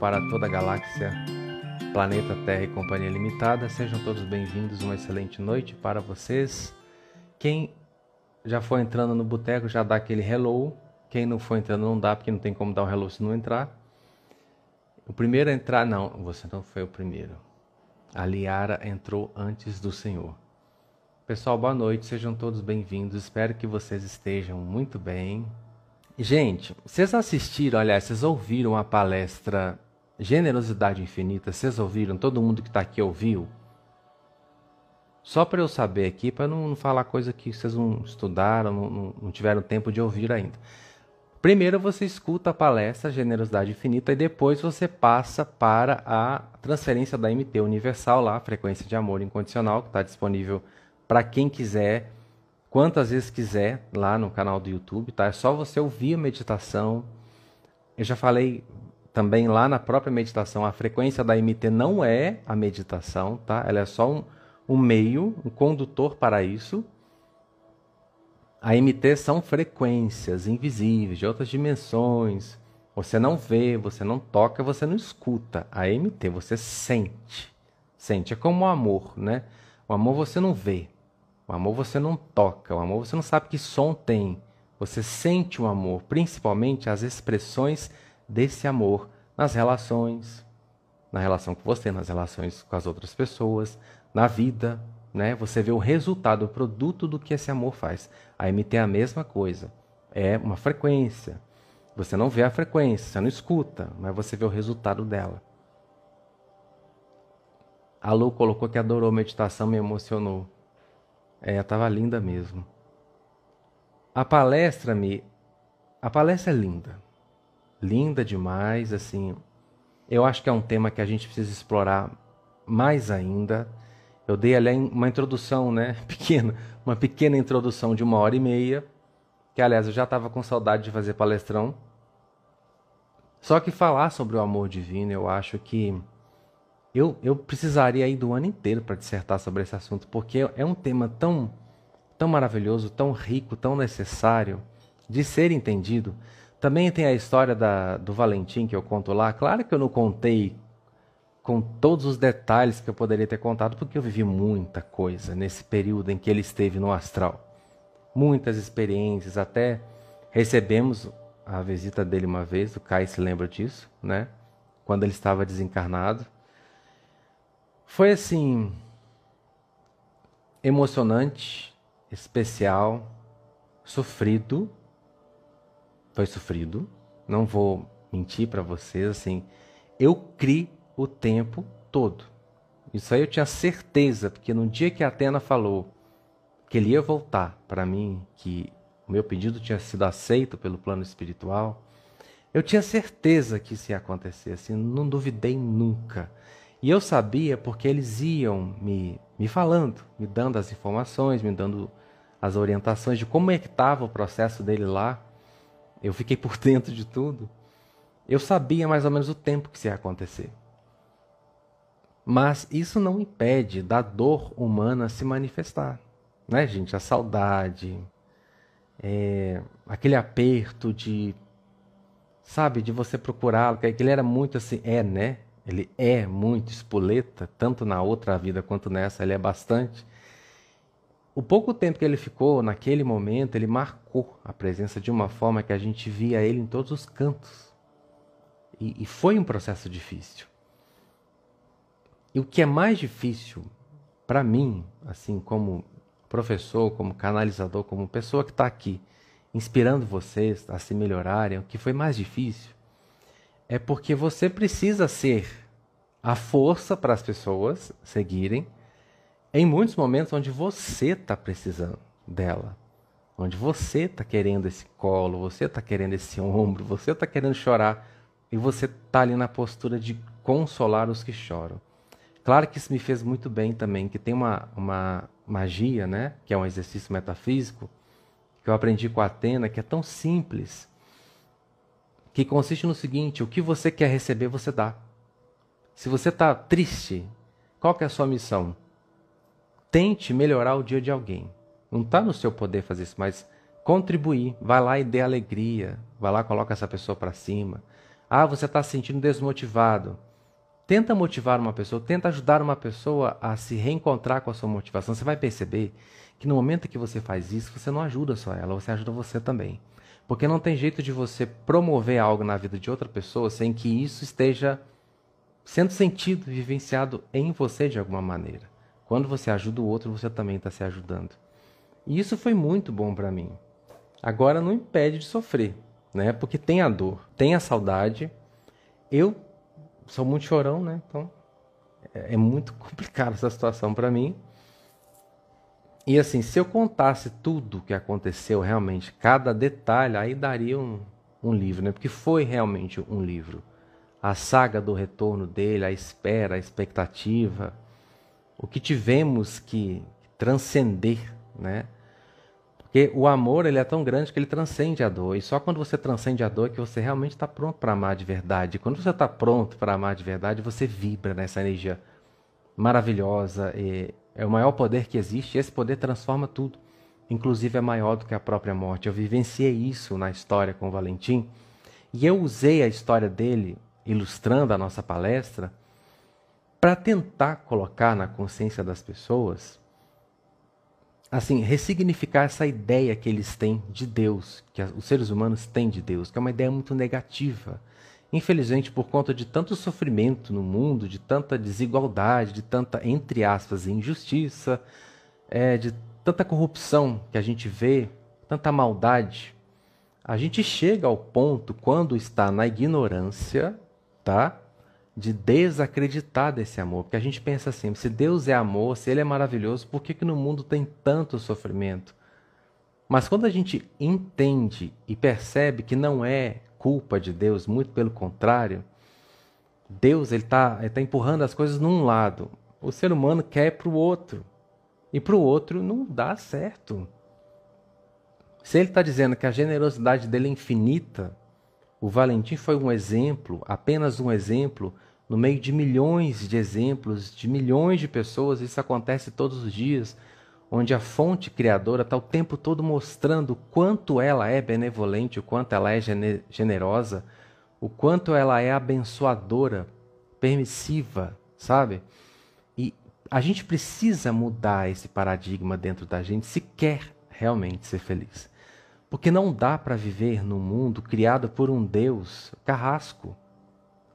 para toda a galáxia, planeta Terra e Companhia Limitada. Sejam todos bem-vindos. Uma excelente noite para vocês. Quem já foi entrando no boteco já dá aquele hello. Quem não foi entrando não dá, porque não tem como dar um hello se não entrar. O primeiro a entrar, não, você não foi o primeiro. A Liara entrou antes do Senhor. Pessoal, boa noite, sejam todos bem-vindos. Espero que vocês estejam muito bem. Gente, vocês assistiram, aliás, vocês ouviram a palestra Generosidade Infinita? Vocês ouviram? Todo mundo que está aqui ouviu? Só para eu saber aqui, para não, não, falar coisa que vocês não estudaram, não, não, não tiveram tempo de ouvir ainda. Primeiro você escuta a palestra Generosidade Infinita e depois você passa para a transferência da MT Universal lá, frequência de amor incondicional, que está disponível para quem quiser, quantas vezes quiser, lá no canal do YouTube, tá? É só você ouvir a meditação. Eu já falei também lá na própria meditação, a frequência da MT não é a meditação, tá? Ela é só um, um meio, um condutor para isso. A MT são frequências invisíveis, de outras dimensões. Você não vê, você não toca, você não escuta. A MT você sente. Sente. É como o amor, né? O amor você não vê, o amor você não toca, o amor você não sabe que som tem. Você sente o amor, principalmente as expressões desse amor nas relações, na relação com você, nas relações com as outras pessoas, na vida, né? Você vê o resultado, o produto do que esse amor faz. A MT é a mesma coisa, é uma frequência. Você não vê a frequência, você não escuta, mas você vê o resultado dela. A Lu colocou que adorou meditação, me emocionou. É, tava linda mesmo. A palestra me a palestra é linda. Linda demais, assim. Eu acho que é um tema que a gente precisa explorar mais ainda. Eu dei ali uma introdução, né, pequena, uma pequena introdução de uma hora e meia, que aliás eu já estava com saudade de fazer palestrão. Só que falar sobre o amor divino, eu acho que eu, eu precisaria ir do ano inteiro para dissertar sobre esse assunto, porque é um tema tão, tão maravilhoso, tão rico, tão necessário de ser entendido. Também tem a história da, do Valentim que eu conto lá. Claro que eu não contei com todos os detalhes que eu poderia ter contado, porque eu vivi muita coisa nesse período em que ele esteve no astral. Muitas experiências, até recebemos a visita dele uma vez, o Kai se lembra disso, né? Quando ele estava desencarnado. Foi assim emocionante, especial, sofrido. Foi sofrido, não vou mentir para vocês, assim, eu criei o tempo todo. Isso aí eu tinha certeza, porque no dia que a Atena falou que ele ia voltar para mim, que o meu pedido tinha sido aceito pelo plano espiritual, eu tinha certeza que isso ia acontecer, assim, não duvidei nunca. E eu sabia porque eles iam me, me falando, me dando as informações, me dando as orientações de como é que estava o processo dele lá. Eu fiquei por dentro de tudo. Eu sabia mais ou menos o tempo que isso ia acontecer. Mas isso não impede da dor humana se manifestar. Né, gente? A saudade, é, aquele aperto de, sabe, de você procurá-lo, que ele era muito assim, é, né? Ele é muito espoleta, tanto na outra vida quanto nessa, ele é bastante. O pouco tempo que ele ficou naquele momento, ele marcou a presença de uma forma que a gente via ele em todos os cantos. E, e foi um processo difícil. E o que é mais difícil para mim, assim como professor, como canalizador, como pessoa que está aqui inspirando vocês a se melhorarem, o que foi mais difícil é porque você precisa ser a força para as pessoas seguirem em muitos momentos onde você está precisando dela. Onde você está querendo esse colo, você está querendo esse ombro, você está querendo chorar e você está ali na postura de consolar os que choram. Claro que isso me fez muito bem também, que tem uma, uma magia, né? que é um exercício metafísico, que eu aprendi com a Atena, que é tão simples, que consiste no seguinte: o que você quer receber, você dá. Se você está triste, qual é a sua missão? Tente melhorar o dia de alguém. Não está no seu poder fazer isso, mas contribuir. Vai lá e dê alegria. Vai lá, coloca essa pessoa para cima. Ah, você está se sentindo desmotivado. Tenta motivar uma pessoa, tenta ajudar uma pessoa a se reencontrar com a sua motivação. Você vai perceber que no momento que você faz isso, você não ajuda só ela, você ajuda você também. Porque não tem jeito de você promover algo na vida de outra pessoa sem que isso esteja sendo sentido, vivenciado em você de alguma maneira. Quando você ajuda o outro, você também está se ajudando. E isso foi muito bom para mim. Agora não impede de sofrer, né? Porque tem a dor, tem a saudade. Eu sou muito chorão, né? Então é, é muito complicada essa situação para mim. E assim, se eu contasse tudo o que aconteceu realmente, cada detalhe, aí daria um, um livro, né? Porque foi realmente um livro. A saga do retorno dele, a espera, a expectativa, o que tivemos que transcender, né? Porque o amor ele é tão grande que ele transcende a dor. E só quando você transcende a dor é que você realmente está pronto para amar de verdade. E quando você está pronto para amar de verdade, você vibra nessa energia maravilhosa. é o maior poder que existe. E esse poder transforma tudo. Inclusive é maior do que a própria morte. Eu vivenciei isso na história com o Valentim. E eu usei a história dele, ilustrando a nossa palestra, para tentar colocar na consciência das pessoas assim, ressignificar essa ideia que eles têm de Deus, que os seres humanos têm de Deus, que é uma ideia muito negativa. Infelizmente, por conta de tanto sofrimento no mundo, de tanta desigualdade, de tanta, entre aspas, injustiça, é, de tanta corrupção que a gente vê, tanta maldade, a gente chega ao ponto, quando está na ignorância, tá? De desacreditar desse amor. Porque a gente pensa assim: se Deus é amor, se Ele é maravilhoso, por que, que no mundo tem tanto sofrimento? Mas quando a gente entende e percebe que não é culpa de Deus, muito pelo contrário, Deus ele está ele tá empurrando as coisas num lado, o ser humano quer para o outro, e para o outro não dá certo. Se ele está dizendo que a generosidade dele é infinita, o Valentim foi um exemplo, apenas um exemplo no meio de milhões de exemplos, de milhões de pessoas, isso acontece todos os dias, onde a fonte criadora está o tempo todo mostrando o quanto ela é benevolente, o quanto ela é generosa, o quanto ela é abençoadora, permissiva, sabe? E a gente precisa mudar esse paradigma dentro da gente se quer realmente ser feliz. Porque não dá para viver num mundo criado por um Deus carrasco,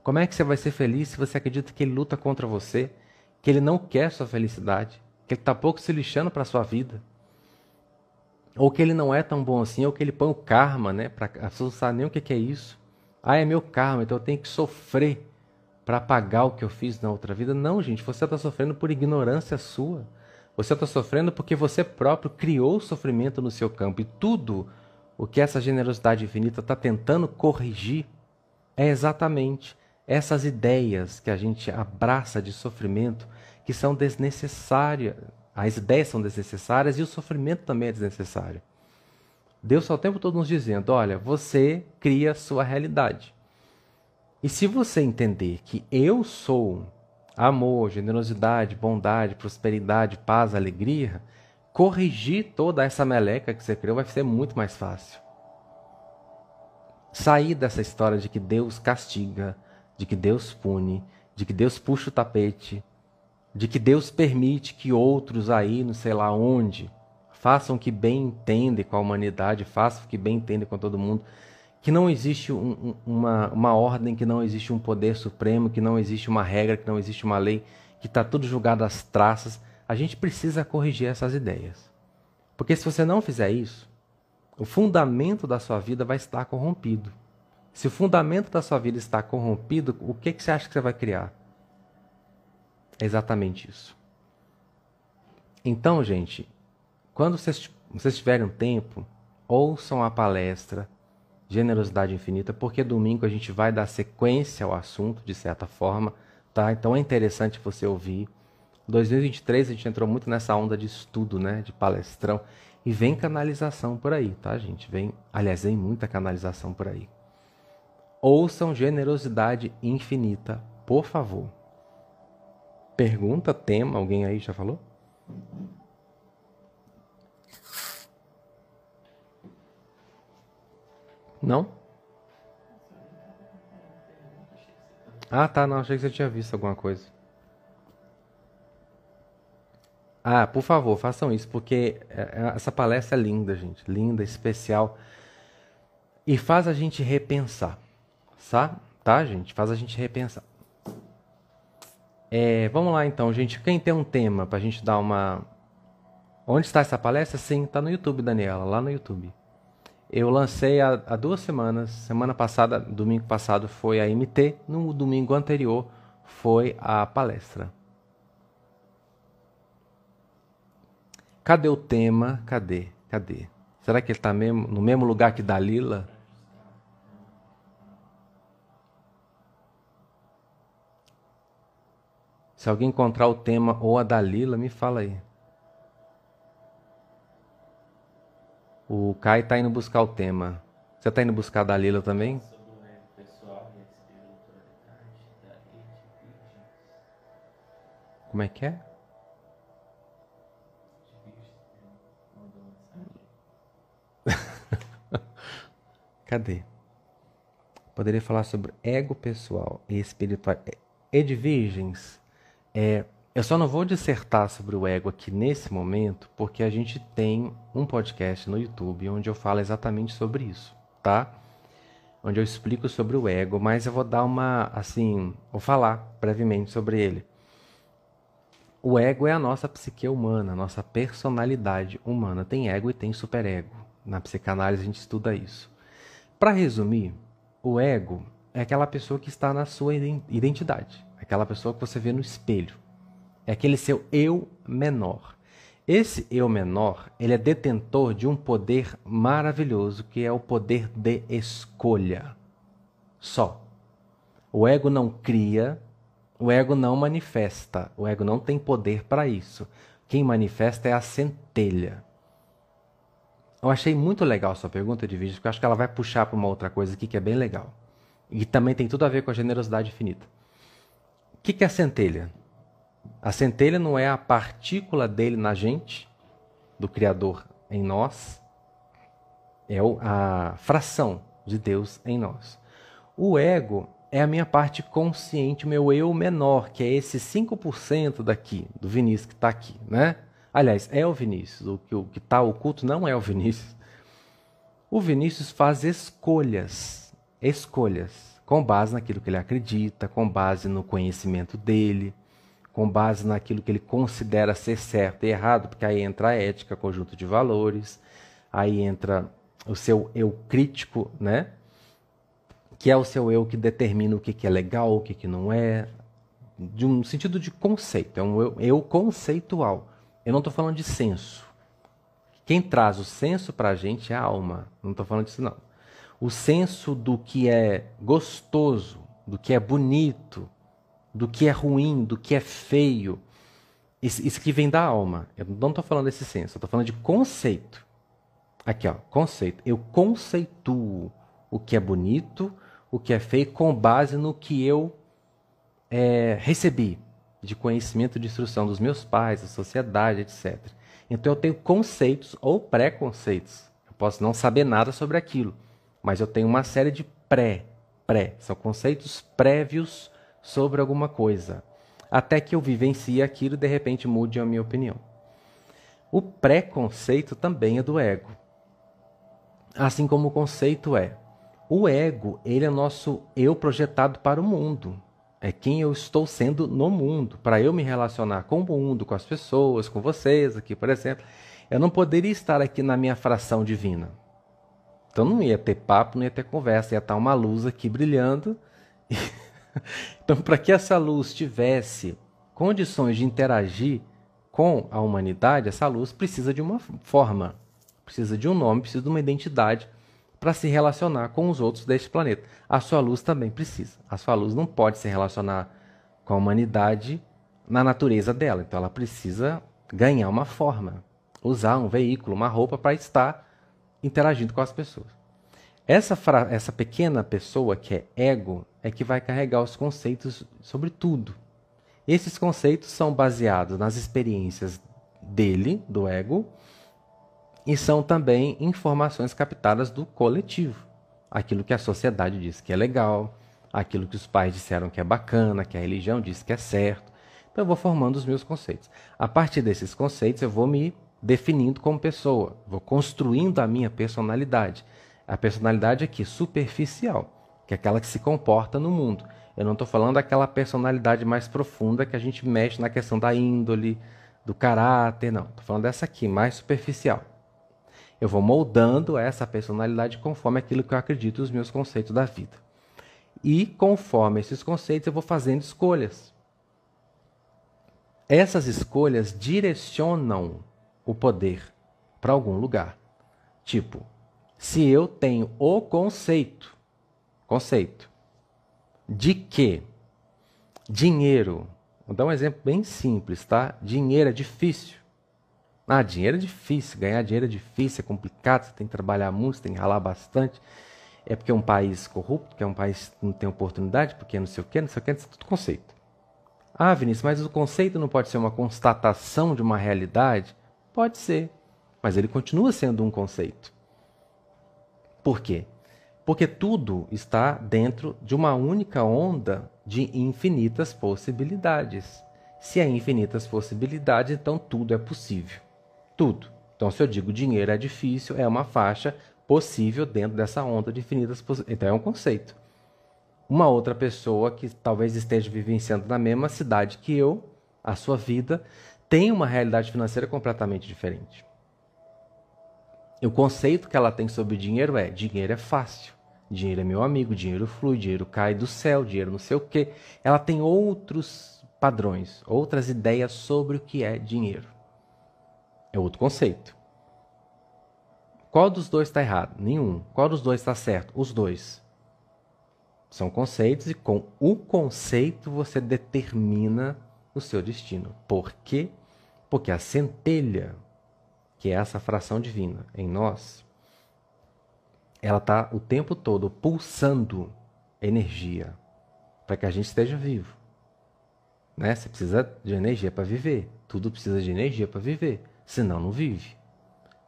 como é que você vai ser feliz se você acredita que ele luta contra você, que ele não quer sua felicidade, que ele está pouco se lixando para a sua vida? Ou que ele não é tão bom assim, ou que ele põe o karma, né? Pra, a pessoa não sabe nem o que, que é isso. Ah, é meu karma, então eu tenho que sofrer para pagar o que eu fiz na outra vida. Não, gente, você está sofrendo por ignorância sua. Você está sofrendo porque você próprio criou o sofrimento no seu campo. E tudo o que essa generosidade infinita está tentando corrigir é exatamente essas ideias que a gente abraça de sofrimento que são desnecessárias. As ideias são desnecessárias e o sofrimento também é desnecessário. Deus está o tempo todo nos dizendo: olha, você cria a sua realidade. E se você entender que eu sou amor, generosidade, bondade, prosperidade, paz, alegria, corrigir toda essa meleca que você criou vai ser muito mais fácil. Sair dessa história de que Deus castiga, de que Deus pune, de que Deus puxa o tapete, de que Deus permite que outros aí, não sei lá onde, façam o que bem entendem com a humanidade, façam o que bem entendem com todo mundo, que não existe um, uma, uma ordem, que não existe um poder supremo, que não existe uma regra, que não existe uma lei, que está tudo julgado às traças. A gente precisa corrigir essas ideias. Porque se você não fizer isso, o fundamento da sua vida vai estar corrompido. Se o fundamento da sua vida está corrompido, o que, que você acha que você vai criar? É exatamente isso. Então, gente, quando vocês, vocês tiverem um tempo, ouçam a palestra Generosidade Infinita, porque domingo a gente vai dar sequência ao assunto, de certa forma, tá? Então é interessante você ouvir. 2023 a gente entrou muito nessa onda de estudo, né, de palestrão, e vem canalização por aí, tá, gente? Vem, aliás, vem muita canalização por aí. Ouçam generosidade infinita, por favor. Pergunta, tema, alguém aí já falou? Não? Ah, tá, não, achei que você tinha visto alguma coisa. Ah, por favor, façam isso, porque é, é, essa palestra é linda, gente. Linda, especial. E faz a gente repensar. Tá? Tá, gente? Faz a gente repensar. É, vamos lá então, gente. Quem tem um tema pra gente dar uma. Onde está essa palestra? Sim, tá no YouTube, Daniela, lá no YouTube. Eu lancei há, há duas semanas. Semana passada, domingo passado, foi a MT. No domingo anterior foi a palestra. Cadê o tema? Cadê? Cadê? Será que ele está no mesmo lugar que Dalila? Se alguém encontrar o tema ou a Dalila, me fala aí. O Kai está indo buscar o tema. Você está indo buscar a Dalila também? Como é que é? Cadê? Poderia falar sobre ego pessoal e espiritual. E de virgens, é, eu só não vou dissertar sobre o ego aqui nesse momento, porque a gente tem um podcast no YouTube onde eu falo exatamente sobre isso, tá? Onde eu explico sobre o ego, mas eu vou dar uma, assim, vou falar brevemente sobre ele. O ego é a nossa psique humana, a nossa personalidade humana. Tem ego e tem superego. Na psicanálise a gente estuda isso. Para resumir, o ego é aquela pessoa que está na sua identidade, aquela pessoa que você vê no espelho. É aquele seu eu menor. Esse eu menor, ele é detentor de um poder maravilhoso, que é o poder de escolha. Só. O ego não cria, o ego não manifesta, o ego não tem poder para isso. Quem manifesta é a centelha. Eu achei muito legal sua pergunta de vídeo, porque eu acho que ela vai puxar para uma outra coisa aqui que é bem legal. E também tem tudo a ver com a generosidade infinita. Que, que é a centelha? A centelha não é a partícula dele na gente, do Criador em nós, é a fração de Deus em nós. O ego é a minha parte consciente, o meu eu menor, que é esse 5% daqui, do Vinícius que está aqui, né? Aliás, é o Vinícius. O que está oculto não é o Vinícius. O Vinícius faz escolhas, escolhas, com base naquilo que ele acredita, com base no conhecimento dele, com base naquilo que ele considera ser certo e errado, porque aí entra a ética, conjunto de valores, aí entra o seu eu crítico, né? Que é o seu eu que determina o que, que é legal, o que, que não é, de um sentido de conceito, é um eu, eu conceitual. Eu não estou falando de senso. Quem traz o senso para a gente é a alma. Não estou falando disso, não. O senso do que é gostoso, do que é bonito, do que é ruim, do que é feio. Isso, que vem da alma. Eu não estou falando desse senso, eu estou falando de conceito. Aqui, ó, conceito. Eu conceituo o que é bonito, o que é feio, com base no que eu é, recebi de conhecimento de instrução dos meus pais, da sociedade, etc. Então eu tenho conceitos ou preconceitos. Eu posso não saber nada sobre aquilo, mas eu tenho uma série de pré, pré, são conceitos prévios sobre alguma coisa, até que eu vivencie aquilo e de repente mude a minha opinião. O preconceito também é do ego. Assim como o conceito é. O ego, ele é nosso eu projetado para o mundo é quem eu estou sendo no mundo. Para eu me relacionar com o mundo, com as pessoas, com vocês aqui, por exemplo, eu não poderia estar aqui na minha fração divina. Então não ia ter papo, não ia ter conversa, ia estar uma luz aqui brilhando. então, para que essa luz tivesse condições de interagir com a humanidade, essa luz precisa de uma forma, precisa de um nome, precisa de uma identidade para se relacionar com os outros deste planeta. A sua luz também precisa. A sua luz não pode se relacionar com a humanidade na natureza dela. Então ela precisa ganhar uma forma, usar um veículo, uma roupa para estar interagindo com as pessoas. Essa, essa pequena pessoa que é ego é que vai carregar os conceitos sobre tudo. Esses conceitos são baseados nas experiências dele, do ego, e são também informações captadas do coletivo. Aquilo que a sociedade diz que é legal, aquilo que os pais disseram que é bacana, que a religião diz que é certo. Então eu vou formando os meus conceitos. A partir desses conceitos eu vou me definindo como pessoa, vou construindo a minha personalidade. A personalidade aqui superficial, que é aquela que se comporta no mundo. Eu não estou falando daquela personalidade mais profunda que a gente mexe na questão da índole, do caráter, não. Estou falando dessa aqui, mais superficial. Eu vou moldando essa personalidade conforme aquilo que eu acredito os meus conceitos da vida. E conforme esses conceitos, eu vou fazendo escolhas. Essas escolhas direcionam o poder para algum lugar. Tipo, se eu tenho o conceito, conceito de que dinheiro, vou dar um exemplo bem simples, tá? Dinheiro é difícil. Ah, dinheiro é difícil, ganhar dinheiro é difícil, é complicado, você tem que trabalhar muito, você tem que ralar bastante. É porque é um país corrupto, que é um país que não tem oportunidade, porque não sei o quê, não sei o quê, isso é tudo conceito. Ah, Vinícius, mas o conceito não pode ser uma constatação de uma realidade? Pode ser, mas ele continua sendo um conceito. Por quê? Porque tudo está dentro de uma única onda de infinitas possibilidades. Se há infinitas possibilidades, então tudo é possível. Tudo. Então, se eu digo dinheiro é difícil, é uma faixa possível dentro dessa onda de infinitas possibilidades. Então, é um conceito. Uma outra pessoa que talvez esteja vivenciando na mesma cidade que eu, a sua vida, tem uma realidade financeira completamente diferente. O conceito que ela tem sobre dinheiro é: dinheiro é fácil, dinheiro é meu amigo, dinheiro flui, dinheiro cai do céu, dinheiro não sei o quê. Ela tem outros padrões, outras ideias sobre o que é dinheiro. É outro conceito. Qual dos dois está errado? Nenhum. Qual dos dois está certo? Os dois. São conceitos e com o conceito você determina o seu destino. Por quê? Porque a centelha, que é essa fração divina em nós, ela está o tempo todo pulsando energia para que a gente esteja vivo. Né? Você precisa de energia para viver. Tudo precisa de energia para viver. Senão, não vive.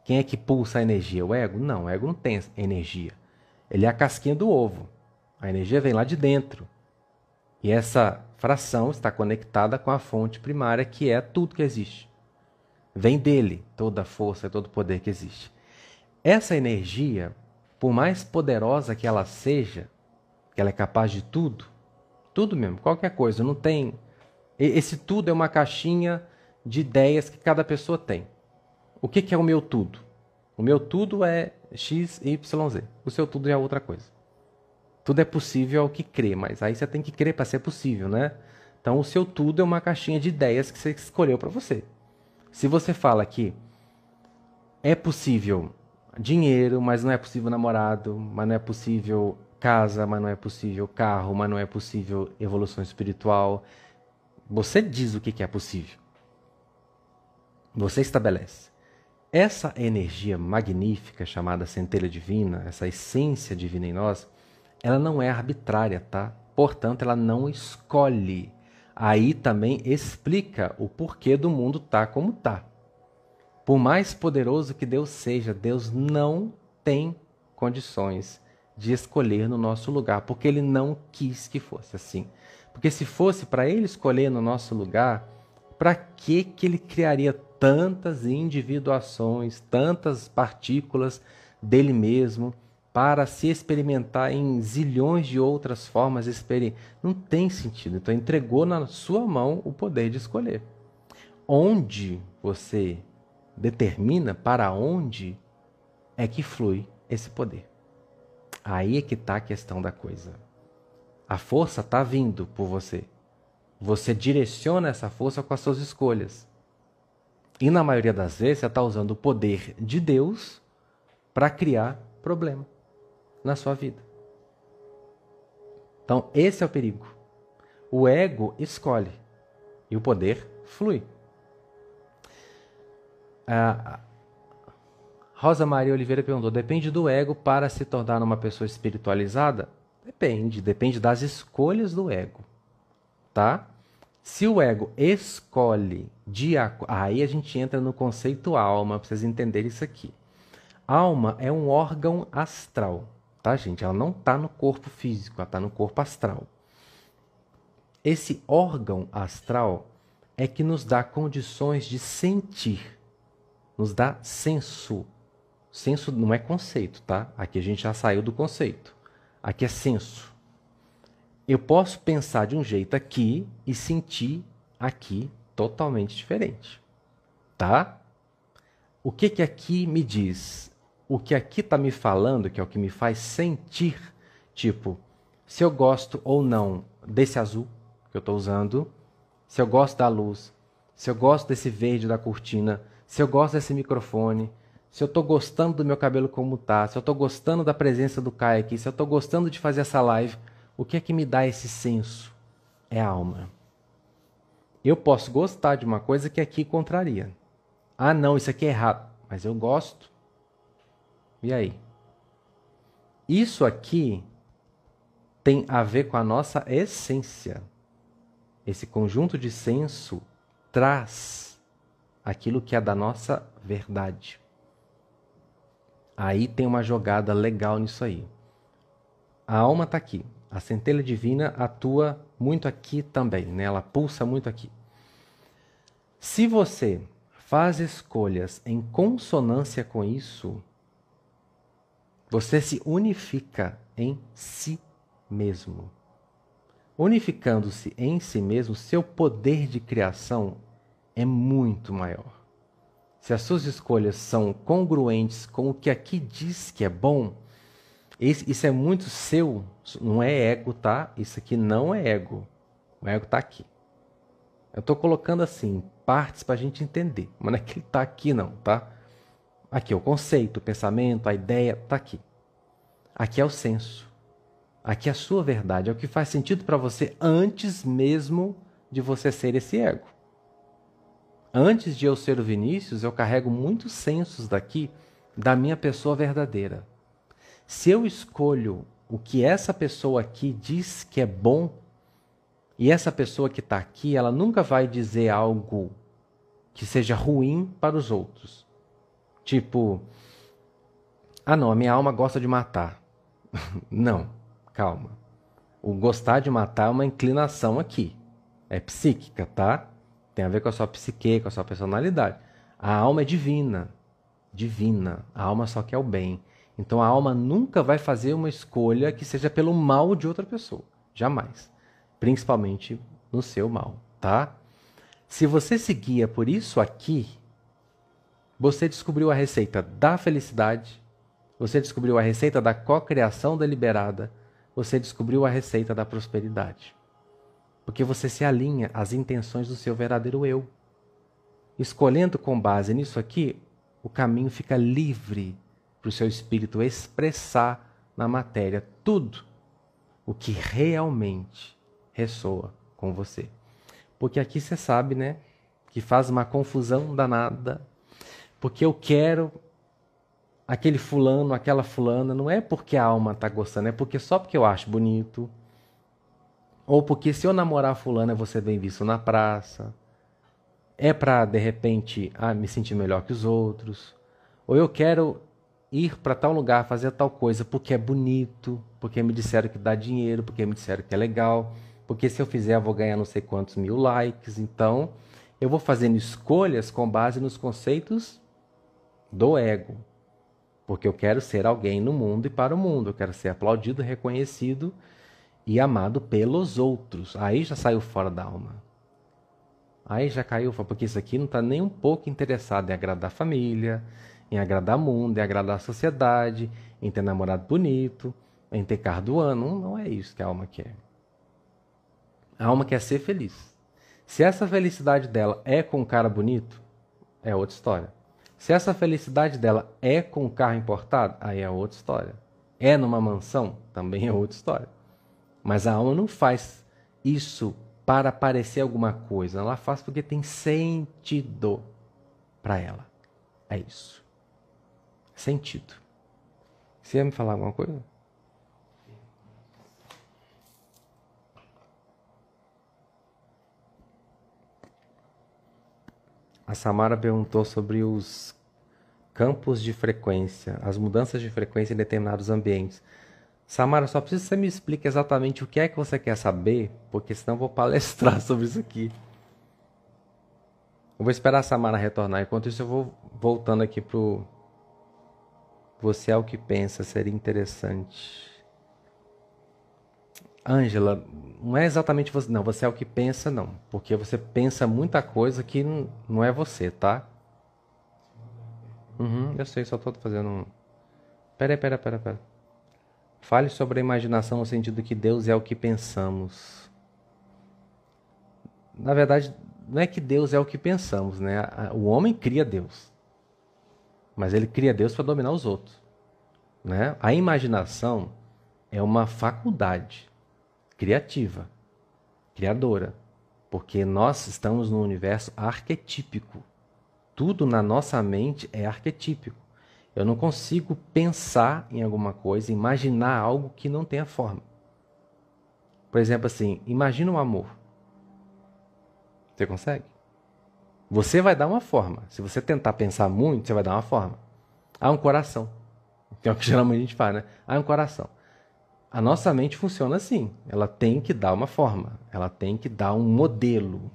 Quem é que pulsa a energia? O ego? Não, o ego não tem energia. Ele é a casquinha do ovo. A energia vem lá de dentro. E essa fração está conectada com a fonte primária, que é tudo que existe. Vem dele toda a força e todo o poder que existe. Essa energia, por mais poderosa que ela seja, que ela é capaz de tudo, tudo mesmo, qualquer coisa, não tem. Esse tudo é uma caixinha de ideias que cada pessoa tem. O que, que é o meu tudo? O meu tudo é X, Y, Z. O seu tudo é outra coisa. Tudo é possível ao que crê, mas aí você tem que crer para ser possível, né? Então o seu tudo é uma caixinha de ideias que você escolheu para você. Se você fala que é possível dinheiro, mas não é possível namorado, mas não é possível casa, mas não é possível carro, mas não é possível evolução espiritual, você diz o que é possível. Você estabelece. Essa energia magnífica chamada centelha divina, essa essência divina em nós, ela não é arbitrária, tá? Portanto, ela não escolhe. Aí também explica o porquê do mundo tá como tá. Por mais poderoso que Deus seja, Deus não tem condições de escolher no nosso lugar, porque ele não quis que fosse assim. Porque se fosse para ele escolher no nosso lugar, para que que ele criaria tantas individuações, tantas partículas dele mesmo? Para se experimentar em zilhões de outras formas. Não tem sentido. Então, entregou na sua mão o poder de escolher. Onde você determina para onde é que flui esse poder. Aí é que está a questão da coisa. A força está vindo por você. Você direciona essa força com as suas escolhas. E na maioria das vezes você está usando o poder de Deus para criar problema na sua vida. Então, esse é o perigo. O ego escolhe e o poder flui. A Rosa Maria Oliveira perguntou: depende do ego para se tornar uma pessoa espiritualizada? Depende, depende das escolhas do ego, tá? Se o ego escolhe de aí a gente entra no conceito alma, para vocês entenderem isso aqui. Alma é um órgão astral tá, gente? Ela não está no corpo físico, ela está no corpo astral. Esse órgão astral é que nos dá condições de sentir, nos dá senso. Senso não é conceito, tá? Aqui a gente já saiu do conceito. Aqui é senso. Eu posso pensar de um jeito aqui e sentir aqui totalmente diferente, tá? O que que aqui me diz? O que aqui está me falando, que é o que me faz sentir, tipo, se eu gosto ou não desse azul que eu estou usando, se eu gosto da luz, se eu gosto desse verde da cortina, se eu gosto desse microfone, se eu estou gostando do meu cabelo como tá, se eu estou gostando da presença do Kai aqui, se eu estou gostando de fazer essa live, o que é que me dá esse senso? É a alma. Eu posso gostar de uma coisa que aqui contraria. Ah, não, isso aqui é errado, mas eu gosto. E aí? Isso aqui tem a ver com a nossa essência. Esse conjunto de senso traz aquilo que é da nossa verdade. Aí tem uma jogada legal nisso aí. A alma está aqui. A centelha divina atua muito aqui também, né? ela pulsa muito aqui. Se você faz escolhas em consonância com isso, você se unifica em si mesmo. Unificando-se em si mesmo, seu poder de criação é muito maior. Se as suas escolhas são congruentes com o que aqui diz que é bom, isso é muito seu, não é ego, tá? Isso aqui não é ego. O ego está aqui. Eu estou colocando assim, partes para a gente entender. Mas não é que ele está aqui, não, tá? Aqui é o conceito, o pensamento, a ideia, está aqui. Aqui é o senso. Aqui é a sua verdade, é o que faz sentido para você antes mesmo de você ser esse ego. Antes de eu ser o Vinícius, eu carrego muitos sensos daqui da minha pessoa verdadeira. Se eu escolho o que essa pessoa aqui diz que é bom, e essa pessoa que está aqui, ela nunca vai dizer algo que seja ruim para os outros. Tipo, ah não, a minha alma gosta de matar. não, calma. O gostar de matar é uma inclinação aqui. É psíquica, tá? Tem a ver com a sua psique, com a sua personalidade. A alma é divina. Divina. A alma só quer o bem. Então a alma nunca vai fazer uma escolha que seja pelo mal de outra pessoa. Jamais. Principalmente no seu mal, tá? Se você se guia por isso aqui, você descobriu a receita da felicidade, você descobriu a receita da cocriação deliberada, você descobriu a receita da prosperidade. Porque você se alinha às intenções do seu verdadeiro eu. Escolhendo com base nisso aqui, o caminho fica livre para o seu espírito expressar na matéria tudo o que realmente ressoa com você. Porque aqui você sabe, né, que faz uma confusão danada. Porque eu quero aquele fulano, aquela fulana, não é porque a alma está gostando, é porque só porque eu acho bonito. Ou porque se eu namorar a fulana, você bem visto na praça. É para de repente ah, me sentir melhor que os outros. Ou eu quero ir para tal lugar fazer tal coisa porque é bonito, porque me disseram que dá dinheiro, porque me disseram que é legal, porque se eu fizer eu vou ganhar não sei quantos mil likes. Então, eu vou fazendo escolhas com base nos conceitos do ego. Porque eu quero ser alguém no mundo e para o mundo, eu quero ser aplaudido, reconhecido e amado pelos outros. Aí já saiu fora da alma. Aí já caiu, porque isso aqui não está nem um pouco interessado em agradar a família, em agradar o mundo, em agradar a sociedade, em ter namorado bonito, em ter carro do ano. Não é isso que a alma quer. A alma quer ser feliz. Se essa felicidade dela é com um cara bonito, é outra história. Se essa felicidade dela é com um carro importado, aí é outra história. É numa mansão, também é outra história. Mas a alma não faz isso para parecer alguma coisa. Ela faz porque tem sentido para ela. É isso sentido. Você ia me falar alguma coisa? A Samara perguntou sobre os campos de frequência, as mudanças de frequência em determinados ambientes. Samara, só preciso que você me explique exatamente o que é que você quer saber, porque senão eu vou palestrar sobre isso aqui. Eu vou esperar a Samara retornar. Enquanto isso, eu vou voltando aqui pro. Você é o que pensa, seria interessante. Ângela, não é exatamente você. Não, você é o que pensa, não. Porque você pensa muita coisa que não é você, tá? Uhum, eu sei, só tô fazendo um. Pera, pera, pera, pera. Fale sobre a imaginação no sentido que Deus é o que pensamos. Na verdade, não é que Deus é o que pensamos, né? O homem cria Deus. Mas ele cria Deus para dominar os outros. Né? A imaginação é uma faculdade criativa, criadora, porque nós estamos num universo arquetípico. Tudo na nossa mente é arquetípico. Eu não consigo pensar em alguma coisa, imaginar algo que não tenha forma. Por exemplo, assim, imagina um amor. Você consegue? Você vai dar uma forma. Se você tentar pensar muito, você vai dar uma forma. Há um coração. Que é o que geralmente a gente faz, né? Há um coração. A nossa mente funciona assim. Ela tem que dar uma forma. Ela tem que dar um modelo.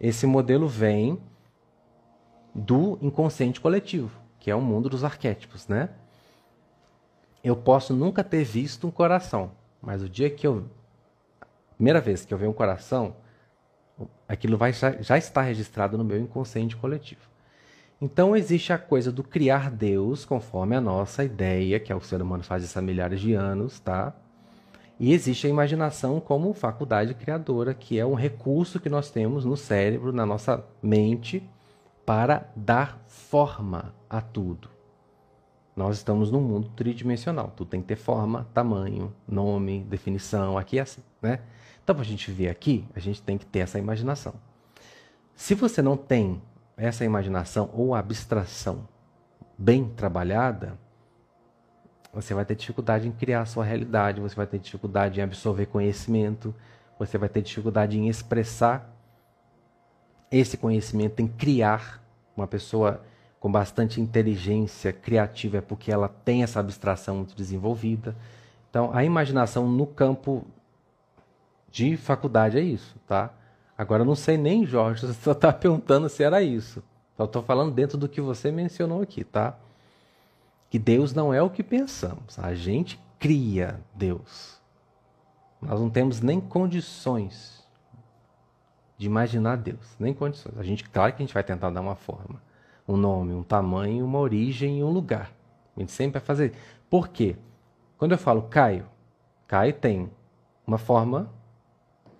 Esse modelo vem do inconsciente coletivo, que é o mundo dos arquétipos, né? Eu posso nunca ter visto um coração, mas o dia que eu. Primeira vez que eu ver um coração, aquilo vai, já, já está registrado no meu inconsciente coletivo. Então existe a coisa do criar Deus conforme a nossa ideia, que é o ser humano faz isso há milhares de anos, tá? E existe a imaginação como faculdade criadora, que é um recurso que nós temos no cérebro, na nossa mente, para dar forma a tudo. Nós estamos num mundo tridimensional, tudo tem que ter forma, tamanho, nome, definição, aqui é assim, né? Então, para a gente ver aqui, a gente tem que ter essa imaginação. Se você não tem essa imaginação ou abstração bem trabalhada, você vai ter dificuldade em criar a sua realidade, você vai ter dificuldade em absorver conhecimento, você vai ter dificuldade em expressar esse conhecimento, em criar. Uma pessoa com bastante inteligência criativa é porque ela tem essa abstração muito desenvolvida. Então, a imaginação no campo de faculdade é isso, tá? Agora eu não sei nem, Jorge, você só está perguntando se era isso. Só estou falando dentro do que você mencionou aqui, tá? Que Deus não é o que pensamos. A gente cria Deus. Nós não temos nem condições de imaginar Deus, nem condições. A gente, claro que a gente vai tentar dar uma forma, um nome, um tamanho, uma origem e um lugar. A gente sempre vai fazer. Por quê? Quando eu falo Caio, Caio tem uma forma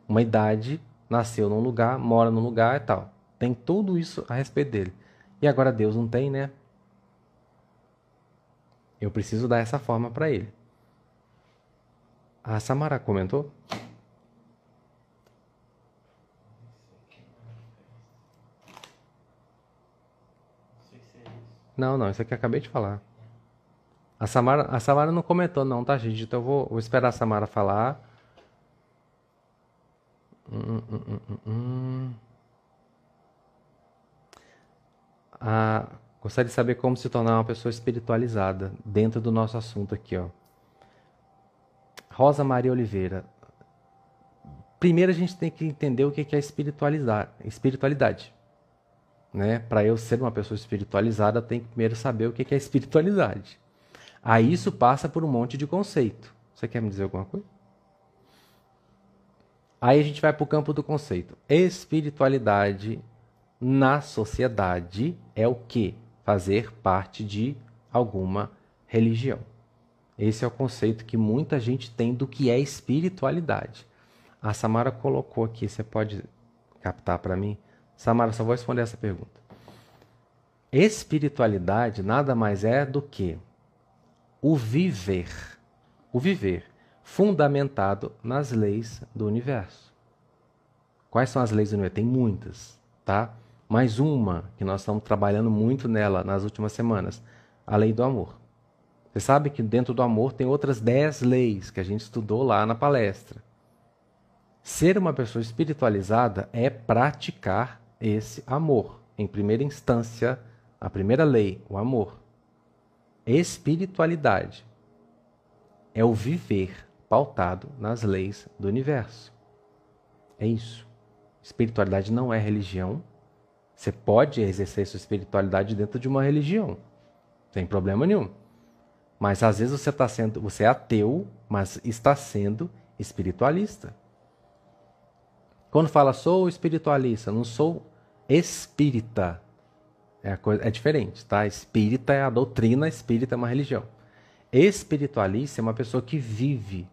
uma idade, nasceu num lugar, mora num lugar e tal. Tem tudo isso a respeito dele. E agora Deus não tem, né? Eu preciso dar essa forma para ele. A Samara comentou? Não, não, isso aqui eu acabei de falar. A Samara, a Samara não comentou, não, tá, gente? Então eu vou, vou esperar a Samara falar. Hum, hum, hum, ah, gostaria de saber como se tornar uma pessoa espiritualizada dentro do nosso assunto aqui, ó. Rosa Maria Oliveira. Primeiro a gente tem que entender o que é espiritualidade. Né? Para eu ser uma pessoa espiritualizada, eu tenho que primeiro saber o que é espiritualidade. Aí isso passa por um monte de conceito. Você quer me dizer alguma coisa? Aí a gente vai para o campo do conceito. Espiritualidade na sociedade é o que? Fazer parte de alguma religião. Esse é o conceito que muita gente tem do que é espiritualidade. A Samara colocou aqui, você pode captar para mim? Samara, só vou responder essa pergunta. Espiritualidade nada mais é do que o viver. O viver fundamentado nas leis do universo. Quais são as leis do universo? Tem muitas, tá? Mais uma que nós estamos trabalhando muito nela nas últimas semanas, a lei do amor. Você sabe que dentro do amor tem outras dez leis que a gente estudou lá na palestra. Ser uma pessoa espiritualizada é praticar esse amor. Em primeira instância, a primeira lei, o amor. Espiritualidade é o viver pautado nas leis do universo. É isso. Espiritualidade não é religião. Você pode exercer sua espiritualidade dentro de uma religião, sem problema nenhum. Mas às vezes você está sendo, você é ateu, mas está sendo espiritualista. Quando fala sou espiritualista, não sou espírita. É, coisa, é diferente, tá? Espírita é a doutrina, espírita é uma religião. Espiritualista é uma pessoa que vive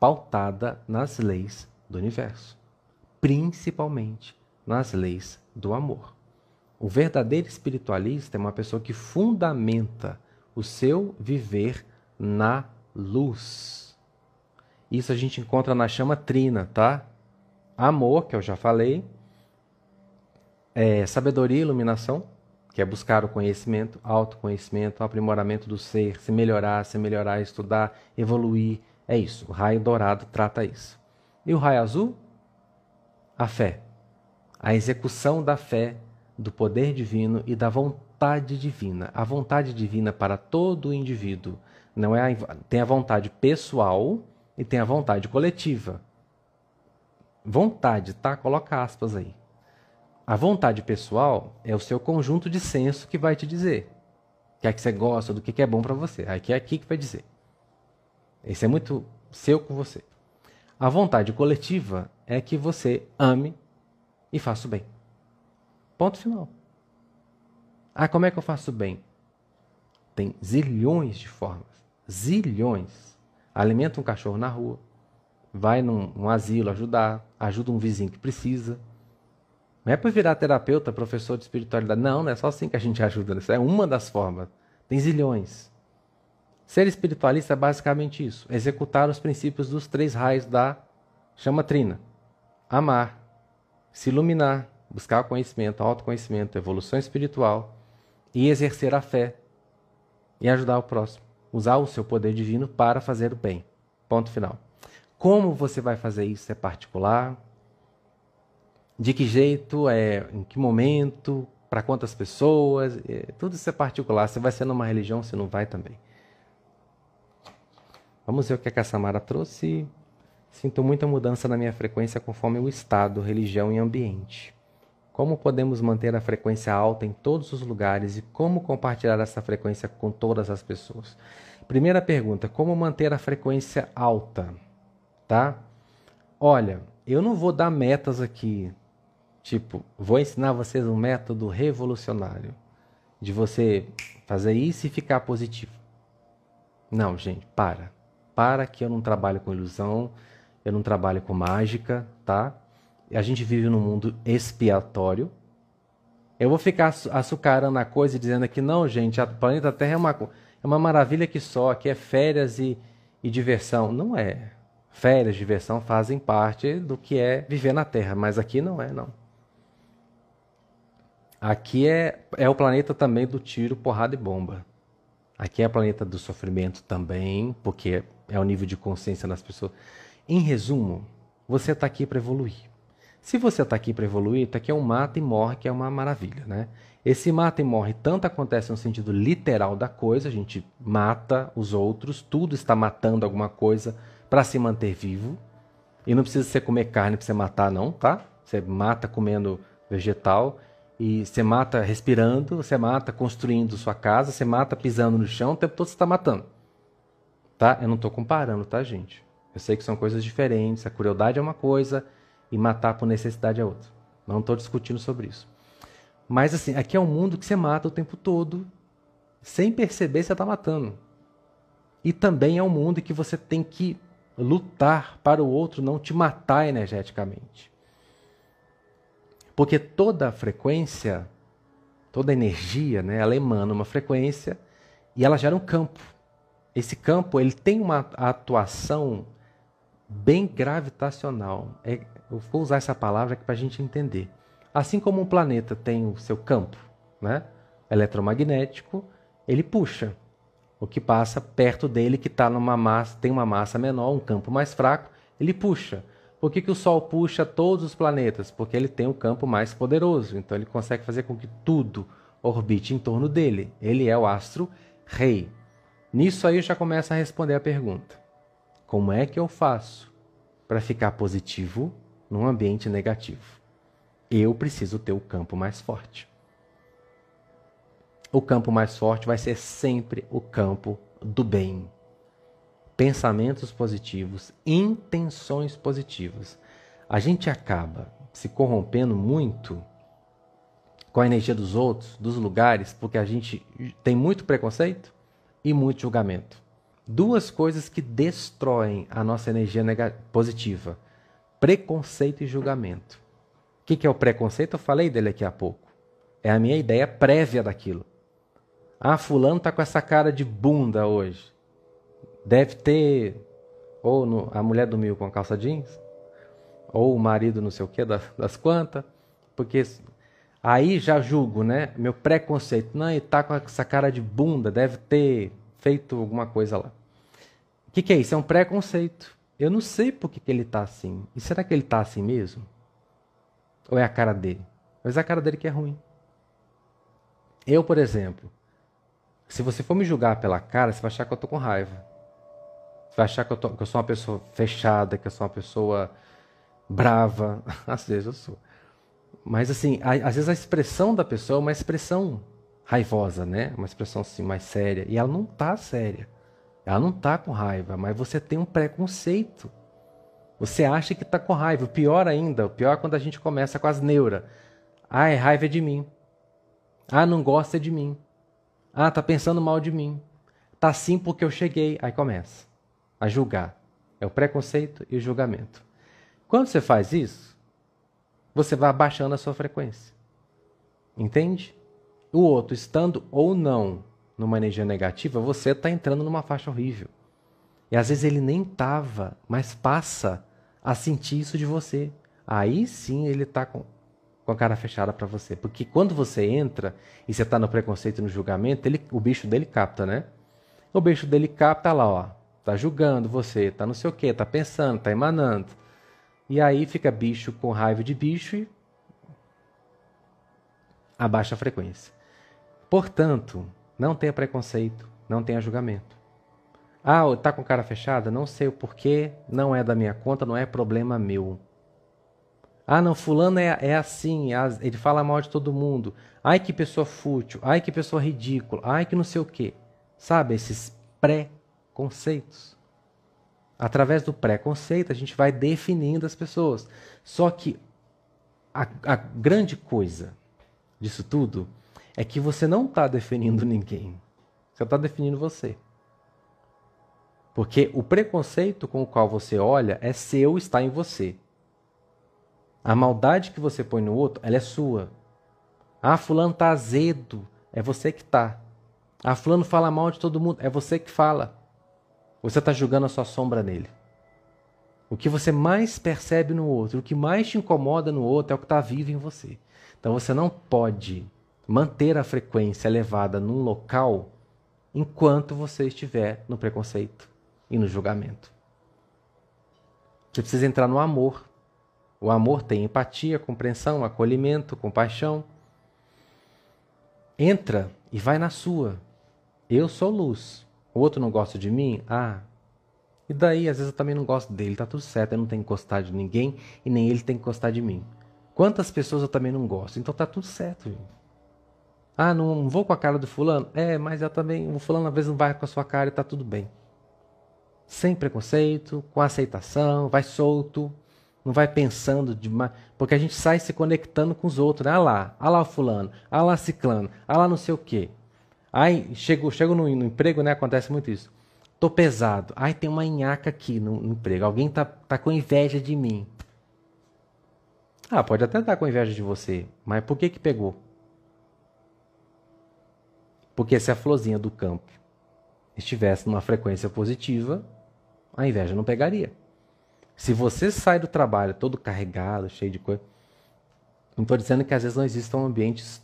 pautada nas leis do universo, principalmente nas leis do amor. O verdadeiro espiritualista é uma pessoa que fundamenta o seu viver na luz. Isso a gente encontra na chama trina, tá? Amor, que eu já falei, é sabedoria e iluminação, que é buscar o conhecimento, autoconhecimento, aprimoramento do ser, se melhorar, se melhorar, estudar, evoluir, é isso. O raio dourado trata isso. E o raio azul? A fé. A execução da fé, do poder divino e da vontade divina. A vontade divina para todo indivíduo. Não é a, tem a vontade pessoal e tem a vontade coletiva. Vontade, tá? Coloca aspas aí. A vontade pessoal é o seu conjunto de senso que vai te dizer o que é que você gosta, do que é bom para você. Aqui é aqui que vai dizer. Esse é muito seu com você. A vontade coletiva é que você ame e faça o bem. Ponto final. Ah, como é que eu faço bem? Tem zilhões de formas. Zilhões. Alimenta um cachorro na rua. Vai num, asilo ajudar. Ajuda um vizinho que precisa. Não é para virar terapeuta, professor de espiritualidade. Não, não é só assim que a gente ajuda. Isso é uma das formas. Tem zilhões. Ser espiritualista é basicamente isso: executar os princípios dos três raios da chama trina. Amar, se iluminar, buscar conhecimento, autoconhecimento, evolução espiritual e exercer a fé e ajudar o próximo. Usar o seu poder divino para fazer o bem. Ponto final. Como você vai fazer isso é particular. De que jeito, é, em que momento, para quantas pessoas, é, tudo isso é particular. Você vai ser numa religião, você não vai também. Vamos ver o que a Samara trouxe. Sinto muita mudança na minha frequência conforme o estado, religião e ambiente. Como podemos manter a frequência alta em todos os lugares e como compartilhar essa frequência com todas as pessoas? Primeira pergunta: como manter a frequência alta? Tá? Olha, eu não vou dar metas aqui. Tipo, vou ensinar vocês um método revolucionário de você fazer isso e ficar positivo. Não, gente, para para que eu não trabalhe com ilusão, eu não trabalho com mágica, tá? A gente vive num mundo expiatório. Eu vou ficar açucarando a coisa e dizendo que não, gente, o planeta Terra é uma, é uma maravilha que só, aqui é férias e, e diversão. Não é. Férias, diversão fazem parte do que é viver na Terra, mas aqui não é, não. Aqui é, é o planeta também do tiro, porrada e bomba. Aqui é o planeta do sofrimento também, porque é o nível de consciência das pessoas. Em resumo, você está aqui para evoluir. Se você está aqui para evoluir, está aqui é um mata e morre, que é uma maravilha, né? Esse mata e morre tanto acontece no sentido literal da coisa, a gente mata os outros, tudo está matando alguma coisa para se manter vivo. E não precisa você comer carne para você matar, não, tá? Você mata comendo vegetal e você mata respirando, você mata construindo sua casa, você mata pisando no chão, o tempo todo você está matando. Tá? Eu não estou comparando, tá, gente? Eu sei que são coisas diferentes. A crueldade é uma coisa e matar por necessidade é outra. Não estou discutindo sobre isso. Mas assim, aqui é um mundo que você mata o tempo todo, sem perceber você está matando. E também é um mundo que você tem que lutar para o outro não te matar energeticamente. Porque toda frequência, toda energia, né, ela emana uma frequência e ela gera um campo esse campo ele tem uma atuação bem gravitacional. É, eu vou usar essa palavra para a gente entender. Assim como um planeta tem o seu campo né, eletromagnético, ele puxa o que passa perto dele, que tá numa massa, tem uma massa menor, um campo mais fraco, ele puxa. Por que, que o Sol puxa todos os planetas? Porque ele tem um campo mais poderoso, então ele consegue fazer com que tudo orbite em torno dele. Ele é o astro rei. Nisso aí eu já começo a responder a pergunta: como é que eu faço para ficar positivo num ambiente negativo? Eu preciso ter o campo mais forte. O campo mais forte vai ser sempre o campo do bem. Pensamentos positivos, intenções positivas. A gente acaba se corrompendo muito com a energia dos outros, dos lugares, porque a gente tem muito preconceito e muito julgamento. Duas coisas que destroem a nossa energia positiva: preconceito e julgamento. O que, que é o preconceito? Eu falei dele aqui há pouco. É a minha ideia prévia daquilo. Ah, fulano tá com essa cara de bunda hoje. Deve ter ou no, a mulher dormiu com a calça jeans, ou o marido não sei o que das, das quantas, porque Aí já julgo, né? Meu preconceito. Não, ele tá com essa cara de bunda, deve ter feito alguma coisa lá. O que, que, é isso? É um preconceito. Eu não sei por que, que ele tá assim. E será que ele tá assim mesmo? Ou é a cara dele? Mas é a cara dele que é ruim. Eu, por exemplo, se você for me julgar pela cara, você vai achar que eu tô com raiva. Você vai achar que eu, tô, que eu sou uma pessoa fechada, que eu sou uma pessoa brava. Às vezes eu sou. Mas assim, a, às vezes a expressão da pessoa é uma expressão raivosa, né? Uma expressão assim mais séria. E ela não tá séria. Ela não tá com raiva, mas você tem um preconceito. Você acha que tá com raiva. O pior ainda, o pior é quando a gente começa com as neuras. Ah, é raiva de mim. Ah, não gosta de mim. Ah, tá pensando mal de mim. Tá assim porque eu cheguei. Aí começa a julgar. É o preconceito e o julgamento. Quando você faz isso, você vai abaixando a sua frequência. Entende? O outro, estando ou não numa energia negativa, você está entrando numa faixa horrível. E às vezes ele nem estava, mas passa a sentir isso de você. Aí sim ele está com, com a cara fechada para você. Porque quando você entra e você está no preconceito e no julgamento, ele, o bicho dele capta, né? O bicho dele capta lá, ó. Tá julgando você, tá não sei o que, tá pensando, tá emanando. E aí fica bicho com raiva de bicho e abaixa a frequência. Portanto, não tenha preconceito, não tenha julgamento. Ah, tá com cara fechada? Não sei o porquê, não é da minha conta, não é problema meu. Ah, não, fulano é, é assim, é ele fala mal de todo mundo. Ai, que pessoa fútil, ai, que pessoa ridícula, ai, que não sei o quê. Sabe, esses pré-conceitos. Através do preconceito, a gente vai definindo as pessoas. Só que a, a grande coisa disso tudo é que você não está definindo ninguém. Você está definindo você. Porque o preconceito com o qual você olha é seu, está em você. A maldade que você põe no outro, ela é sua. Ah, fulano tá azedo, é você que tá. Ah, fulano fala mal de todo mundo, é você que fala. Você está julgando a sua sombra nele. O que você mais percebe no outro, o que mais te incomoda no outro é o que está vivo em você. Então você não pode manter a frequência elevada num local enquanto você estiver no preconceito e no julgamento. Você precisa entrar no amor. O amor tem empatia, compreensão, acolhimento, compaixão. Entra e vai na sua. Eu sou luz. O outro não gosta de mim? Ah. E daí, às vezes eu também não gosto dele, tá tudo certo, eu não tenho que gostar de ninguém e nem ele tem que gostar de mim. Quantas pessoas eu também não gosto, então tá tudo certo. Gente. Ah, não vou com a cara do fulano? É, mas eu também, o fulano às vezes não vai com a sua cara e tá tudo bem. Sem preconceito, com aceitação, vai solto, não vai pensando demais, porque a gente sai se conectando com os outros, né? Ah lá, ah lá o fulano, ah lá ciclano, ah lá não sei o quê. Ai, chego, chego no, no, emprego, né? Acontece muito isso. Tô pesado. Ai, tem uma nhaca aqui no, no, emprego. Alguém tá, tá com inveja de mim. Ah, pode até estar com inveja de você, mas por que que pegou? Porque se a florzinha do campo estivesse numa frequência positiva, a inveja não pegaria. Se você sai do trabalho todo carregado, cheio de coisa, não estou dizendo que às vezes não existam ambientes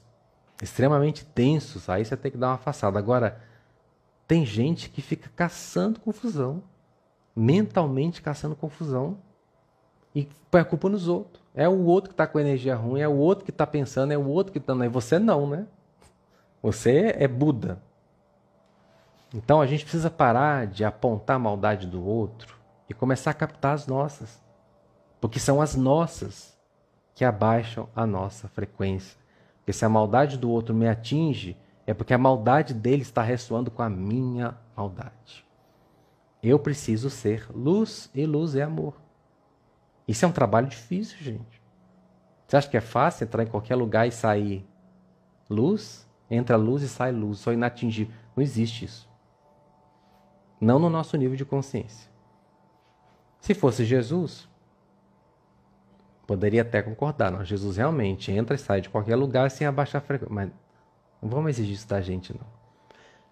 extremamente tensos, aí você tem que dar uma afastada. Agora, tem gente que fica caçando confusão, mentalmente caçando confusão, e põe a culpa nos outros. É o outro que está com energia ruim, é o outro que está pensando, é o outro que está. E você não, né? Você é Buda. Então a gente precisa parar de apontar a maldade do outro e começar a captar as nossas. Porque são as nossas que abaixam a nossa frequência. Porque se a maldade do outro me atinge, é porque a maldade dele está ressoando com a minha maldade. Eu preciso ser luz e luz é amor. Isso é um trabalho difícil, gente. Você acha que é fácil entrar em qualquer lugar e sair luz? Entra luz e sai luz, só inatingível. Não existe isso. Não no nosso nível de consciência. Se fosse Jesus, poderia até concordar. Não, Jesus realmente entra e sai de qualquer lugar sem abaixar a frequência. Mas não vamos exigir isso da gente, não.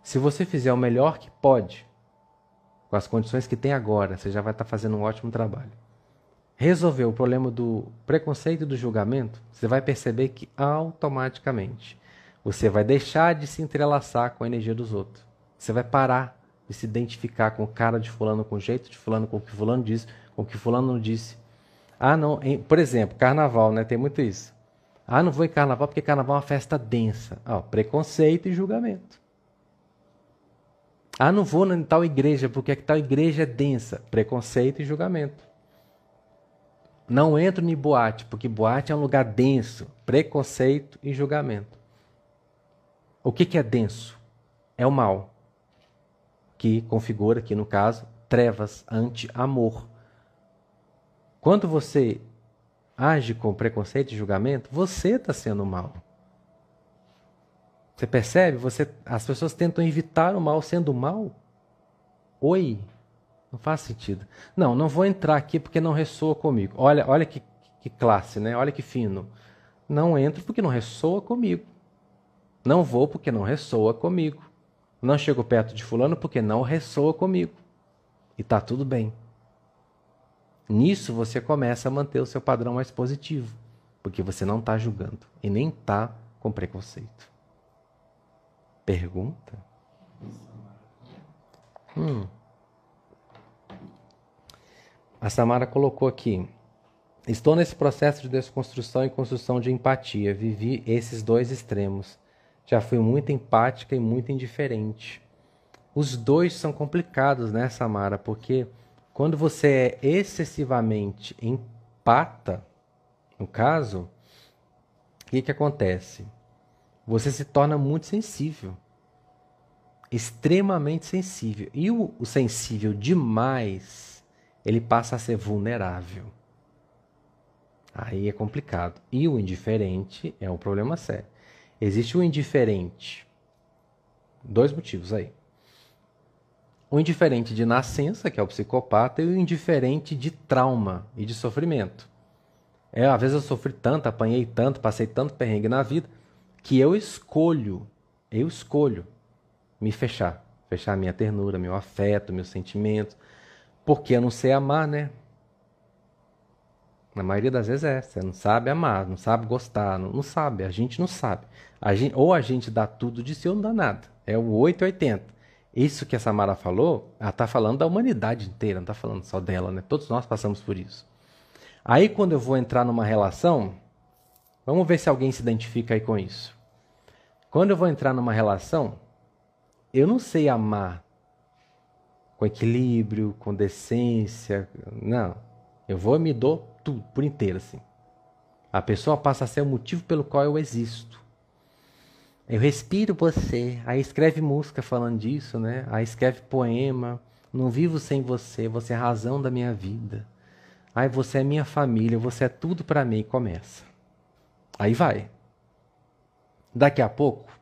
Se você fizer o melhor que pode, com as condições que tem agora, você já vai estar fazendo um ótimo trabalho. Resolver o problema do preconceito e do julgamento, você vai perceber que automaticamente você vai deixar de se entrelaçar com a energia dos outros. Você vai parar de se identificar com o cara de fulano, com o jeito de fulano, com o que fulano disse, com o que fulano não disse. Ah, não, em, por exemplo, carnaval, né? Tem muito isso. Ah, não vou em carnaval porque carnaval é uma festa densa. Ah, preconceito e julgamento. Ah, não vou em tal igreja porque tal igreja é densa. Preconceito e julgamento. Não entro em boate porque boate é um lugar denso. Preconceito e julgamento. O que, que é denso? É o mal, que configura aqui no caso trevas anti-amor. Quando você age com preconceito e julgamento, você está sendo mal. Você percebe? Você, as pessoas tentam evitar o mal sendo mal. Oi, não faz sentido. Não, não vou entrar aqui porque não ressoa comigo. Olha, olha que, que classe, né? Olha que fino. Não entro porque não ressoa comigo. Não vou porque não ressoa comigo. Não chego perto de fulano porque não ressoa comigo. E tá tudo bem. Nisso você começa a manter o seu padrão mais positivo, porque você não está julgando e nem está com preconceito. Pergunta? Hum. A Samara colocou aqui. Estou nesse processo de desconstrução e construção de empatia. Vivi esses dois extremos. Já fui muito empática e muito indiferente. Os dois são complicados, né, Samara? Porque quando você é excessivamente empata, no caso, o que, que acontece? Você se torna muito sensível. Extremamente sensível. E o, o sensível demais, ele passa a ser vulnerável. Aí é complicado. E o indiferente é um problema sério. Existe o indiferente. Dois motivos aí o indiferente de nascença, que é o psicopata, e o indiferente de trauma e de sofrimento. É, às vezes eu sofri tanto, apanhei tanto, passei tanto perrengue na vida, que eu escolho, eu escolho me fechar. Fechar minha ternura, meu afeto, meus sentimentos. Porque eu não sei amar, né? Na maioria das vezes é. Você não sabe amar, não sabe gostar, não, não sabe. A gente não sabe. A gente, ou a gente dá tudo de si ou não dá nada. É o 880. Isso que a Samara falou, ela está falando da humanidade inteira, não está falando só dela, né? Todos nós passamos por isso. Aí quando eu vou entrar numa relação, vamos ver se alguém se identifica aí com isso. Quando eu vou entrar numa relação, eu não sei amar com equilíbrio, com decência, não. Eu vou e me dou tudo, por inteiro assim. A pessoa passa a ser o motivo pelo qual eu existo. Eu respiro você. Aí escreve música falando disso, né? Aí escreve poema. Não vivo sem você, você é a razão da minha vida. Aí você é minha família, você é tudo para mim. E começa. Aí vai. Daqui a pouco,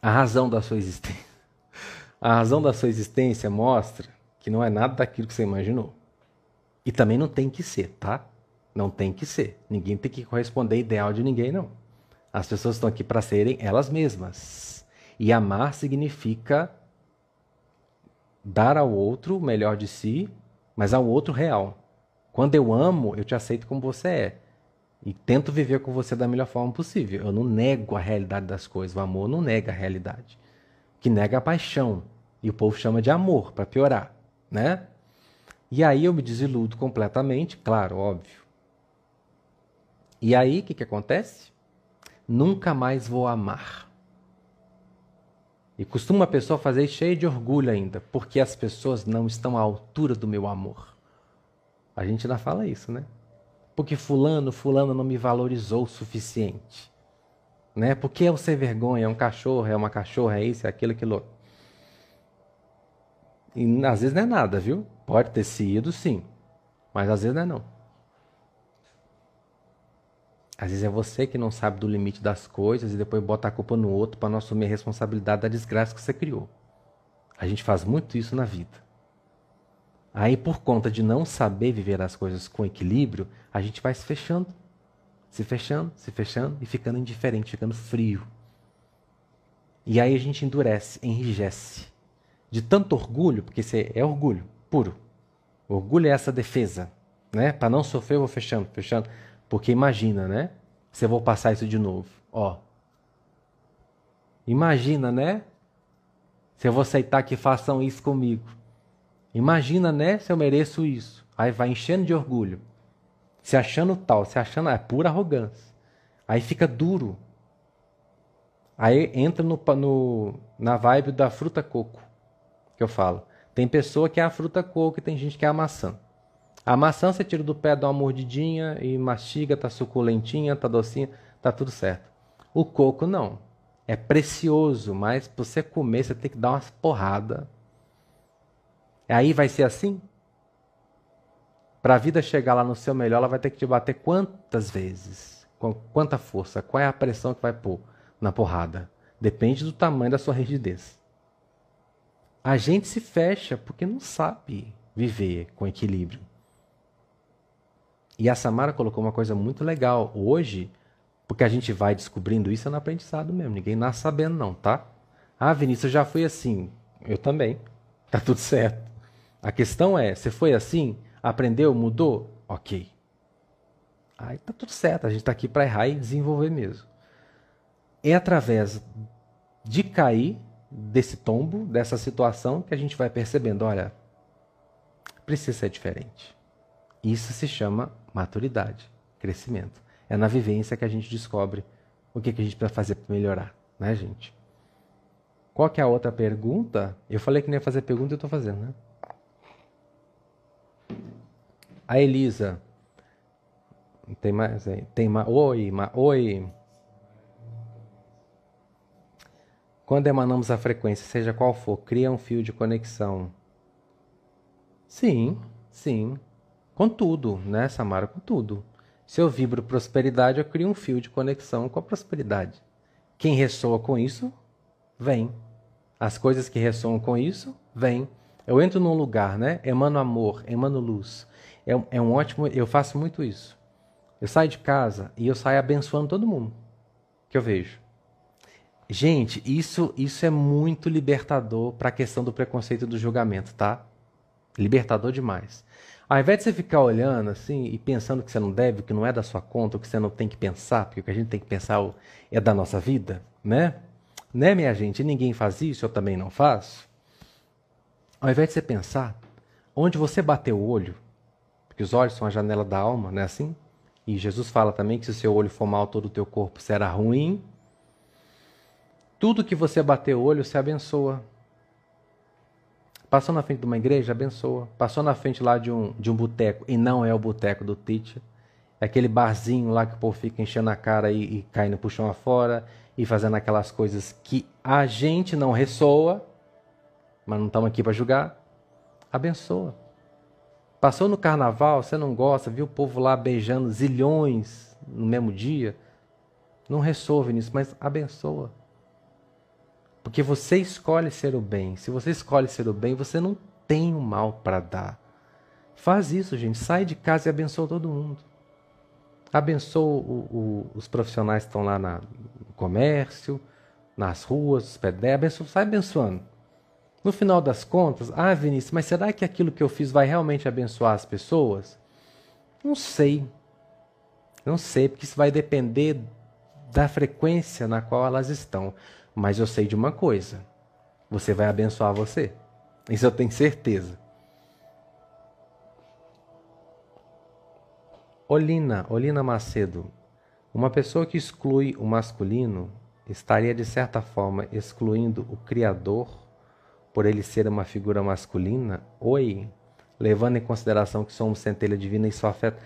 a razão da sua existência. A razão da sua existência mostra que não é nada daquilo que você imaginou. E também não tem que ser, tá? Não tem que ser. Ninguém tem que corresponder ideal de ninguém, não. As pessoas estão aqui para serem elas mesmas. E amar significa dar ao outro o melhor de si, mas ao outro real. Quando eu amo, eu te aceito como você é. E tento viver com você da melhor forma possível. Eu não nego a realidade das coisas. O amor não nega a realidade. Que nega a paixão. E o povo chama de amor, para piorar. Né? E aí eu me desiludo completamente, claro, óbvio. E aí o que, que acontece? Nunca mais vou amar. E costuma a pessoa fazer cheia de orgulho ainda, porque as pessoas não estão à altura do meu amor. A gente ainda fala isso, né? Porque fulano, fulano não me valorizou o suficiente. Né? Porque é o ser vergonha, é um cachorro, é uma cachorra, é isso, é aquilo, aquilo. E às vezes não é nada, viu? Pode ter sido, sim. Mas às vezes não é não. Às vezes é você que não sabe do limite das coisas e depois bota a culpa no outro para não assumir a responsabilidade da desgraça que você criou. A gente faz muito isso na vida. Aí, por conta de não saber viver as coisas com equilíbrio, a gente vai se fechando, se fechando, se fechando e ficando indiferente, ficando frio. E aí a gente endurece, enrijece. De tanto orgulho, porque você é orgulho puro. Orgulho é essa defesa, né? Para não sofrer, eu vou fechando, fechando. Porque imagina, né? Se eu vou passar isso de novo. Ó. Imagina, né? Se eu vou aceitar que façam isso comigo. Imagina, né? Se eu mereço isso. Aí vai enchendo de orgulho. Se achando tal, se achando. É pura arrogância. Aí fica duro. Aí entra no, no, na vibe da fruta coco. Que eu falo. Tem pessoa que é a fruta coco e tem gente que é a maçã. A maçã você tira do pé, dá uma mordidinha e mastiga, tá suculentinha, tá docinha, tá tudo certo. O coco não. É precioso, mas para você comer você tem que dar umas porradas. Aí vai ser assim? Para a vida chegar lá no seu melhor, ela vai ter que te bater quantas vezes? Com quanta força? Qual é a pressão que vai pôr na porrada? Depende do tamanho da sua rigidez. A gente se fecha porque não sabe viver com equilíbrio. E a Samara colocou uma coisa muito legal hoje, porque a gente vai descobrindo isso no aprendizado mesmo. Ninguém nasce sabendo, não, tá? Ah, Vinícius, já foi assim. Eu também. Tá tudo certo. A questão é: você foi assim? Aprendeu? Mudou? Ok. Aí tá tudo certo. A gente tá aqui para errar e desenvolver mesmo. É através de cair desse tombo, dessa situação, que a gente vai percebendo: olha, precisa ser diferente. Isso se chama maturidade, crescimento. É na vivência que a gente descobre o que, que a gente precisa fazer para melhorar, né, gente? Qual que é a outra pergunta? Eu falei que não ia fazer pergunta e eu estou fazendo, né? A Elisa. Tem mais aí? Tem mais. Oi, ma... oi. Quando emanamos a frequência, seja qual for, cria um fio de conexão. Sim, sim. Com tudo, né, Samara? Com tudo. Se eu vibro prosperidade, eu crio um fio de conexão com a prosperidade. Quem ressoa com isso, vem. As coisas que ressoam com isso, vem. Eu entro num lugar, né? Emano amor, emano luz. É, é um ótimo. Eu faço muito isso. Eu saio de casa e eu saio abençoando todo mundo que eu vejo. Gente, isso, isso é muito libertador para a questão do preconceito e do julgamento, tá? Libertador demais. Ao invés de você ficar olhando assim e pensando que você não deve, que não é da sua conta, que você não tem que pensar, porque o que a gente tem que pensar é da nossa vida, né? Né, minha gente? Ninguém faz isso, eu também não faço. Ao invés de você pensar onde você bateu o olho, porque os olhos são a janela da alma, não é assim? E Jesus fala também que se o seu olho for mal, todo o teu corpo será ruim. Tudo que você bater o olho, se abençoa. Passou na frente de uma igreja, abençoa. Passou na frente lá de um, de um boteco, e não é o boteco do teacher. É aquele barzinho lá que o povo fica enchendo a cara e, e caindo pro chão afora e fazendo aquelas coisas que a gente não ressoa, mas não estamos aqui para julgar. Abençoa. Passou no carnaval, você não gosta, viu o povo lá beijando zilhões no mesmo dia? Não ressoa, nisso, mas abençoa. Porque você escolhe ser o bem. Se você escolhe ser o bem, você não tem o mal para dar. Faz isso, gente. Sai de casa e abençoa todo mundo. Abençoa o, o, os profissionais que estão lá na, no comércio, nas ruas, os pedestres. Abençoa, sai abençoando. No final das contas, ah, Vinícius, mas será que aquilo que eu fiz vai realmente abençoar as pessoas? Não sei. Não sei, porque isso vai depender da frequência na qual elas estão. Mas eu sei de uma coisa: você vai abençoar você. Isso eu tenho certeza. Olina, Olina Macedo. Uma pessoa que exclui o masculino estaria de certa forma excluindo o Criador por ele ser uma figura masculina? Oi, levando em consideração que somos centelha divina e só afeta.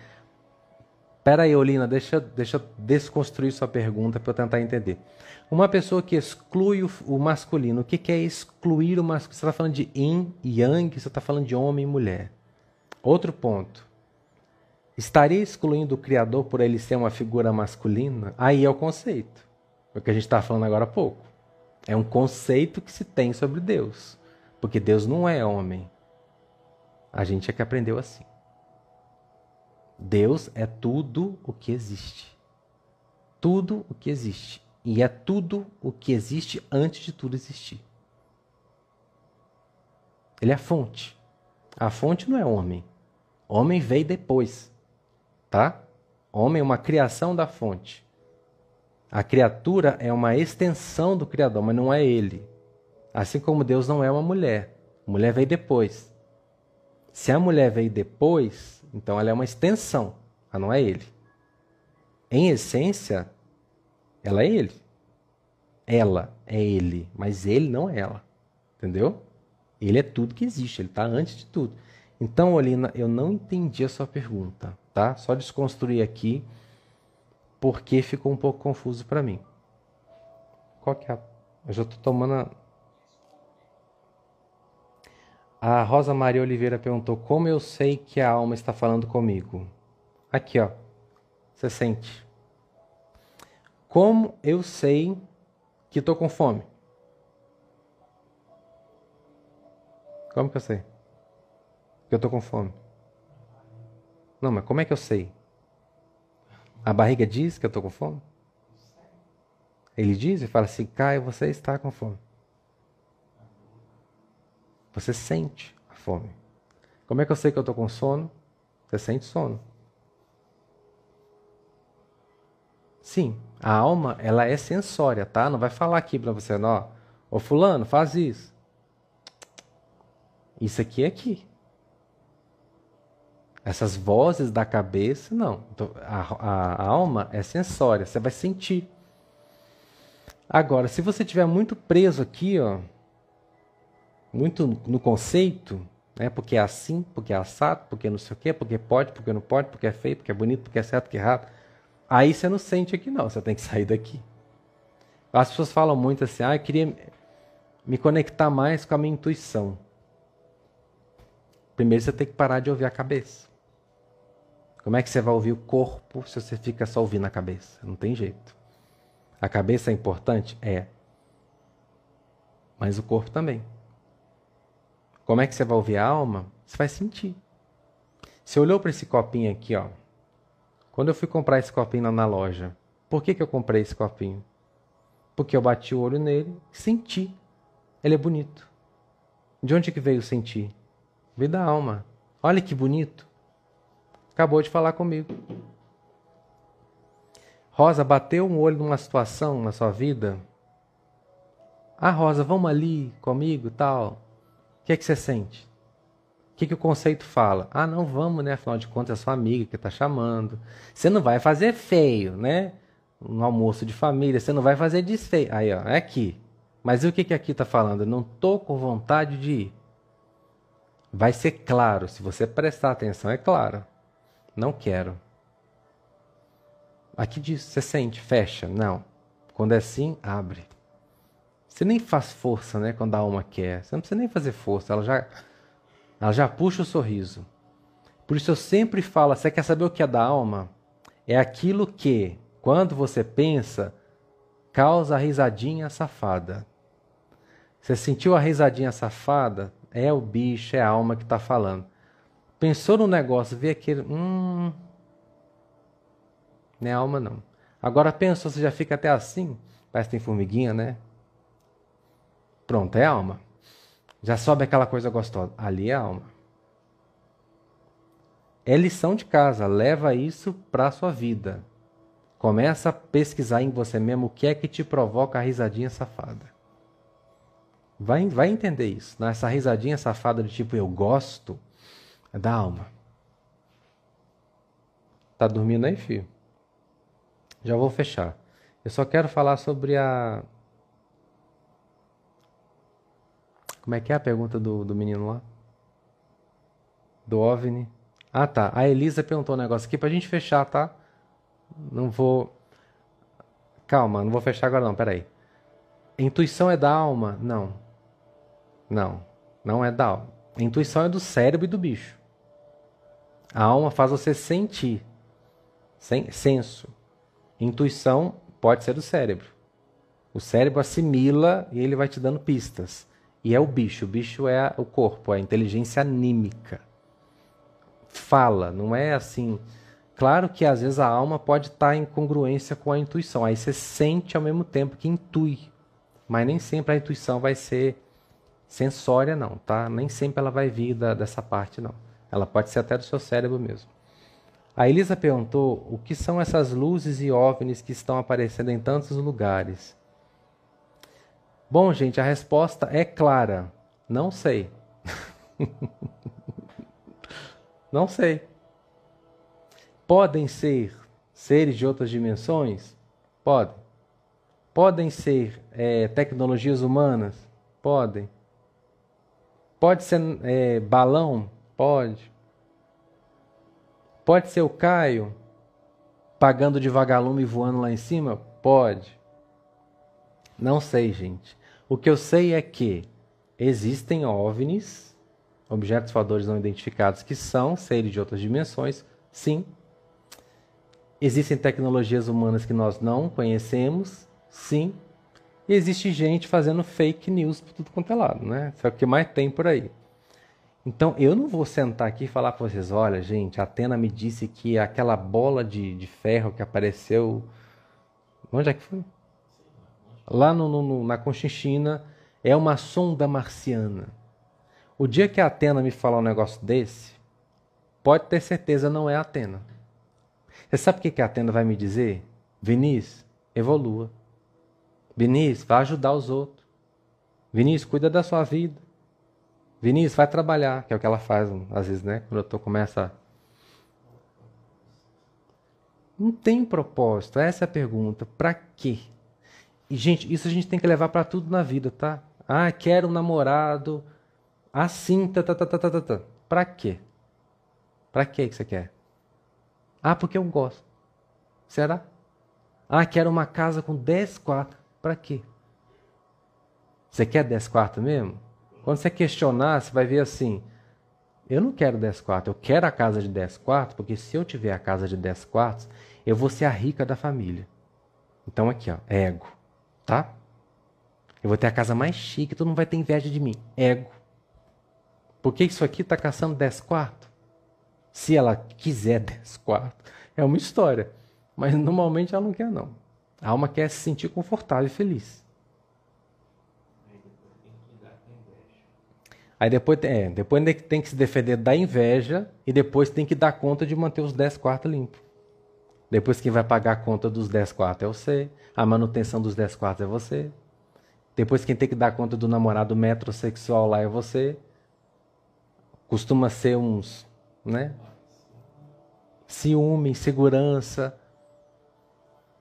Pera aí, Olina, deixa, deixa eu desconstruir sua pergunta para eu tentar entender. Uma pessoa que exclui o, o masculino, o que, que é excluir o masculino? Você está falando de yin e yang, você está falando de homem e mulher. Outro ponto. Estaria excluindo o Criador por ele ser uma figura masculina? Aí é o conceito. É o que a gente está falando agora há pouco. É um conceito que se tem sobre Deus. Porque Deus não é homem. A gente é que aprendeu assim. Deus é tudo o que existe. Tudo o que existe. E é tudo o que existe antes de tudo existir. Ele é a fonte. A fonte não é homem. Homem veio depois. Tá? Homem é uma criação da fonte. A criatura é uma extensão do Criador, mas não é ele. Assim como Deus não é uma mulher. Mulher veio depois. Se a mulher veio depois, então ela é uma extensão, ela não é ele. Em essência, ela é ele. Ela é ele, mas ele não é ela. Entendeu? Ele é tudo que existe, ele está antes de tudo. Então, Olina, eu não entendi a sua pergunta, tá? Só desconstruir aqui, porque ficou um pouco confuso para mim. Qual que é a... Eu já estou tomando a... A Rosa Maria Oliveira perguntou: Como eu sei que a alma está falando comigo? Aqui, ó. Você sente. Como eu sei que estou com fome? Como que eu sei? Que eu estou com fome. Não, mas como é que eu sei? A barriga diz que eu estou com fome? Ele diz e fala assim: Caio, você está com fome. Você sente a fome. Como é que eu sei que eu estou com sono? Você sente sono. Sim, a alma ela é sensória, tá? Não vai falar aqui para você, não. Ô fulano, faz isso. Isso aqui é aqui. Essas vozes da cabeça, não. A, a, a alma é sensória, você vai sentir. Agora, se você estiver muito preso aqui, ó, muito no conceito, né? porque é assim, porque é assado, porque não sei o quê, porque pode, porque não pode, porque é feio, porque é bonito, porque é certo, porque é errado. Aí você não sente aqui não, você tem que sair daqui. As pessoas falam muito assim, ah, eu queria me conectar mais com a minha intuição. Primeiro você tem que parar de ouvir a cabeça. Como é que você vai ouvir o corpo se você fica só ouvindo a cabeça? Não tem jeito. A cabeça é importante? É. Mas o corpo também. Como é que você vai ouvir a alma? Você vai sentir. Você olhou para esse copinho aqui, ó. Quando eu fui comprar esse copinho lá na loja, por que, que eu comprei esse copinho? Porque eu bati o olho nele senti. Ele é bonito. De onde que veio sentir? Veio da alma. Olha que bonito. Acabou de falar comigo. Rosa, bateu um olho numa situação na sua vida? Ah, Rosa, vamos ali comigo tal. O que é que você sente? Que, que o conceito fala? Ah, não vamos, né? Afinal de contas, é sua amiga que está chamando. Você não vai fazer feio, né? Um almoço de família, você não vai fazer desfeio. Aí, ó, é aqui. Mas e o que, que aqui está falando? Eu não tô com vontade de ir. Vai ser claro, se você prestar atenção, é claro. Não quero. Aqui diz, você sente, fecha. Não. Quando é assim, abre. Você nem faz força, né, quando a alma quer. Você não precisa nem fazer força, ela já ela já puxa o sorriso. Por isso eu sempre falo, você quer saber o que é da alma? É aquilo que, quando você pensa, causa a risadinha safada. Você sentiu a risadinha safada? É o bicho, é a alma que está falando. Pensou no negócio, vê aquele. Hum. Não é alma, não. Agora pensou, você já fica até assim. Parece que tem formiguinha, né? Pronto, é alma. Já sobe aquela coisa gostosa. Ali é alma. É lição de casa. Leva isso para sua vida. Começa a pesquisar em você mesmo o que é que te provoca a risadinha safada. Vai, vai entender isso. Né? Essa risadinha safada de tipo eu gosto é da alma. Tá dormindo aí, filho? Já vou fechar. Eu só quero falar sobre a. Como é que é a pergunta do, do menino lá? Do OVNI. Ah, tá. A Elisa perguntou um negócio aqui pra gente fechar, tá? Não vou. Calma, não vou fechar agora não, peraí. Intuição é da alma? Não. Não, não é da alma. Intuição é do cérebro e do bicho. A alma faz você sentir. Sem, senso. Intuição pode ser do cérebro. O cérebro assimila e ele vai te dando pistas. E é o bicho. O bicho é o corpo, é a inteligência anímica. Fala, não é assim. Claro que às vezes a alma pode estar em congruência com a intuição. Aí você sente ao mesmo tempo que intui. Mas nem sempre a intuição vai ser sensória, não, tá? Nem sempre ela vai vir da, dessa parte, não. Ela pode ser até do seu cérebro mesmo. A Elisa perguntou o que são essas luzes e OVNIs que estão aparecendo em tantos lugares. Bom, gente, a resposta é clara. Não sei. não sei. Podem ser seres de outras dimensões? Podem. Podem ser é, tecnologias humanas? Podem. Pode ser é, balão? Pode. Pode ser o Caio pagando de vagalume e voando lá em cima? Pode. Não sei, gente. O que eu sei é que existem OVNIs, objetos voadores não identificados, que são seres de outras dimensões, sim. Existem tecnologias humanas que nós não conhecemos, sim. E existe gente fazendo fake news por tudo quanto é lado, né? Isso é o que mais tem por aí. Então eu não vou sentar aqui e falar para vocês: olha, gente, a Atena me disse que aquela bola de, de ferro que apareceu. Onde é que foi? Lá no, no, na Conchinchina é uma sonda marciana. O dia que a Atena me falar um negócio desse, pode ter certeza não é a Atena. Você sabe o que a Atena vai me dizer? Vinícius, evolua. Vinícius, vai ajudar os outros. Vinícius, cuida da sua vida. Vinícius, vai trabalhar, que é o que ela faz às vezes, né? Quando eu tô, começa. Não tem propósito, essa é a pergunta. Para quê? E, gente, isso a gente tem que levar para tudo na vida, tá? Ah, quero um namorado assim, tá, tá, tá, tá, tá, tá. tá. Pra quê? Pra quê que você quer? Ah, porque eu gosto. Será? Ah, quero uma casa com 10 quartos. Pra quê? Você quer 10 quartos mesmo? Quando você questionar, você vai ver assim: eu não quero 10 quartos, eu quero a casa de 10 quartos, porque se eu tiver a casa de 10 quartos, eu vou ser a rica da família. Então aqui, ó, ego, tá? Eu vou ter a casa mais chique, todo mundo vai ter inveja de mim. Ego. Por que isso aqui está caçando 10 quartos? Se ela quiser 10 quartos, é uma história. Mas normalmente ela não quer, não. A alma quer se sentir confortável e feliz. Aí depois, é, depois tem que se defender da inveja e depois tem que dar conta de manter os 10 quartos limpos. Depois quem vai pagar a conta dos 10 quartos é você, a manutenção dos 10 quartos é você. Depois quem tem que dar conta do namorado metrosexual lá é você. Costuma ser uns, né? Ciúme, insegurança.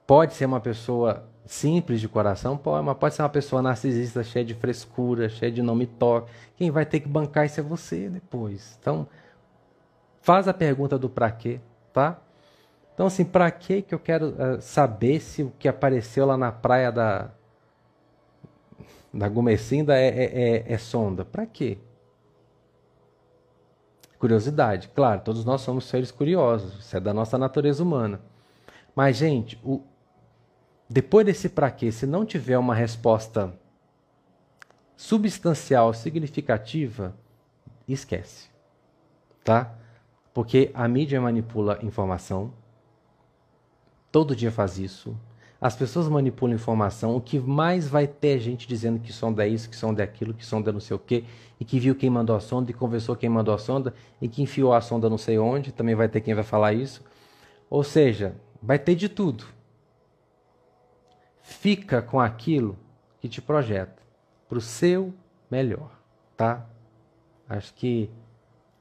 Pode ser uma pessoa simples de coração, pode, mas pode ser uma pessoa narcisista, cheia de frescura, cheia de não me toque. Quem vai ter que bancar isso é você depois. Então, faz a pergunta do para quê, tá? Então, assim, para que que eu quero uh, saber se o que apareceu lá na praia da da Gomecinda é, é, é, é sonda? Para quê? Curiosidade. Claro, todos nós somos seres curiosos. Isso é da nossa natureza humana. Mas, gente, o, depois desse para quê, se não tiver uma resposta substancial, significativa, esquece. Tá? Porque a mídia manipula informação. Todo dia faz isso. As pessoas manipulam informação. O que mais vai ter gente dizendo que sonda é isso, que sonda é aquilo, que sonda não sei o quê, e que viu quem mandou a sonda, e conversou quem mandou a sonda, e que enfiou a sonda não sei onde. Também vai ter quem vai falar isso. Ou seja, vai ter de tudo fica com aquilo que te projeta para o seu melhor, tá? Acho que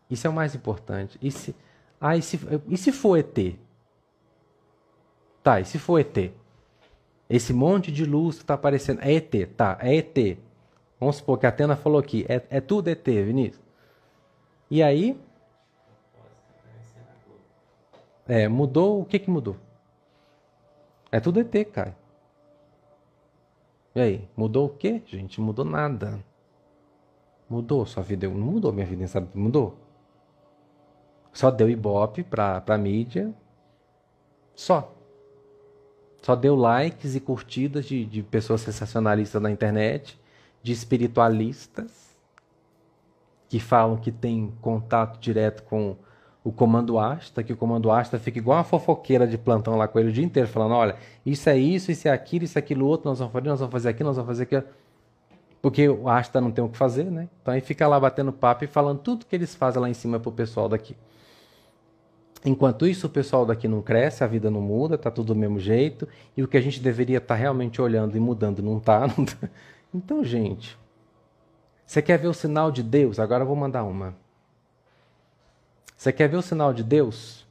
isso é o mais importante. E se, ah, e se, e se for ET? Tá, e se for ET? Esse monte de luz que está aparecendo é ET, tá? É ET. Vamos supor que a Atena falou aqui, é, é tudo ET, Vinícius. E aí? É, mudou, o que que mudou? É tudo ET, cara. E aí, mudou o quê, gente? Mudou nada. Mudou sua vida? Não mudou minha vida, sabe? Mudou. Só deu ibope pra, pra mídia. Só. Só deu likes e curtidas de, de pessoas sensacionalistas na internet, de espiritualistas, que falam que tem contato direto com o comando Asta, que o comando Asta fica igual uma fofoqueira de plantão lá com ele o dia inteiro, falando: olha, isso é isso, isso é aquilo, isso é aquilo outro, nós vamos fazer, nós vamos fazer aquilo, nós vamos fazer aquilo. Porque o Asta não tem o que fazer, né? Então aí fica lá batendo papo e falando tudo que eles fazem lá em cima pro pessoal daqui. Enquanto isso, o pessoal daqui não cresce, a vida não muda, tá tudo do mesmo jeito, e o que a gente deveria estar tá realmente olhando e mudando não tá, não tá. Então, gente, você quer ver o sinal de Deus? Agora eu vou mandar uma. Você quer ver o sinal de Deus?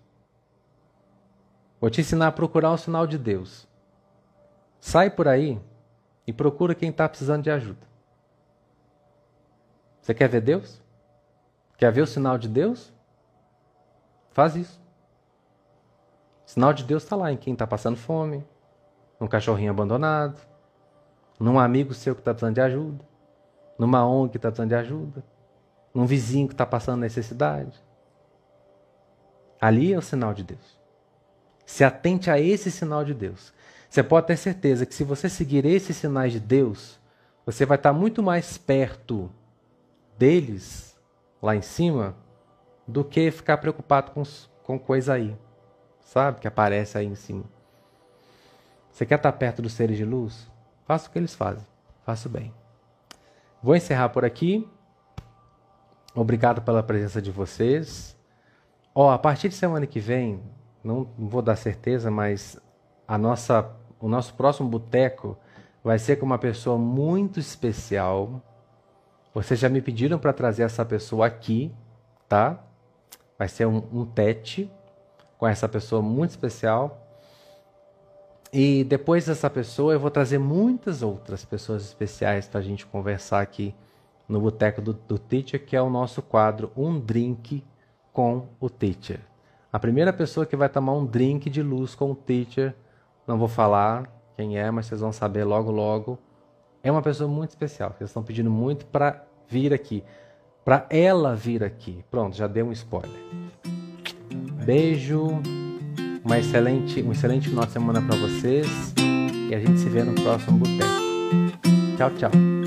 Vou te ensinar a procurar o sinal de Deus. Sai por aí e procura quem está precisando de ajuda. Você quer ver Deus? Quer ver o sinal de Deus? Faz isso. O sinal de Deus está lá em quem está passando fome, num cachorrinho abandonado, num amigo seu que está precisando de ajuda, numa ONG que está precisando de ajuda, num vizinho que está passando necessidade. Ali é o sinal de Deus. Se atente a esse sinal de Deus. Você pode ter certeza que se você seguir esses sinais de Deus, você vai estar muito mais perto deles, lá em cima, do que ficar preocupado com, com coisa aí, sabe? Que aparece aí em cima. Você quer estar perto dos seres de luz? Faça o que eles fazem. Faça bem. Vou encerrar por aqui. Obrigado pela presença de vocês. Ó, oh, a partir de semana que vem, não, não vou dar certeza, mas a nossa, o nosso próximo boteco vai ser com uma pessoa muito especial. Vocês já me pediram para trazer essa pessoa aqui, tá? Vai ser um, um tete com essa pessoa muito especial. E depois dessa pessoa, eu vou trazer muitas outras pessoas especiais para a gente conversar aqui no Boteco do, do Teacher, que é o nosso quadro Um Drink com o teacher. A primeira pessoa que vai tomar um drink de luz com o teacher, não vou falar quem é, mas vocês vão saber logo logo. É uma pessoa muito especial. Eles estão pedindo muito para vir aqui, para ela vir aqui. Pronto, já dei um spoiler. Beijo, uma excelente, um excelente final de semana para vocês e a gente se vê no próximo boteco. Tchau, tchau.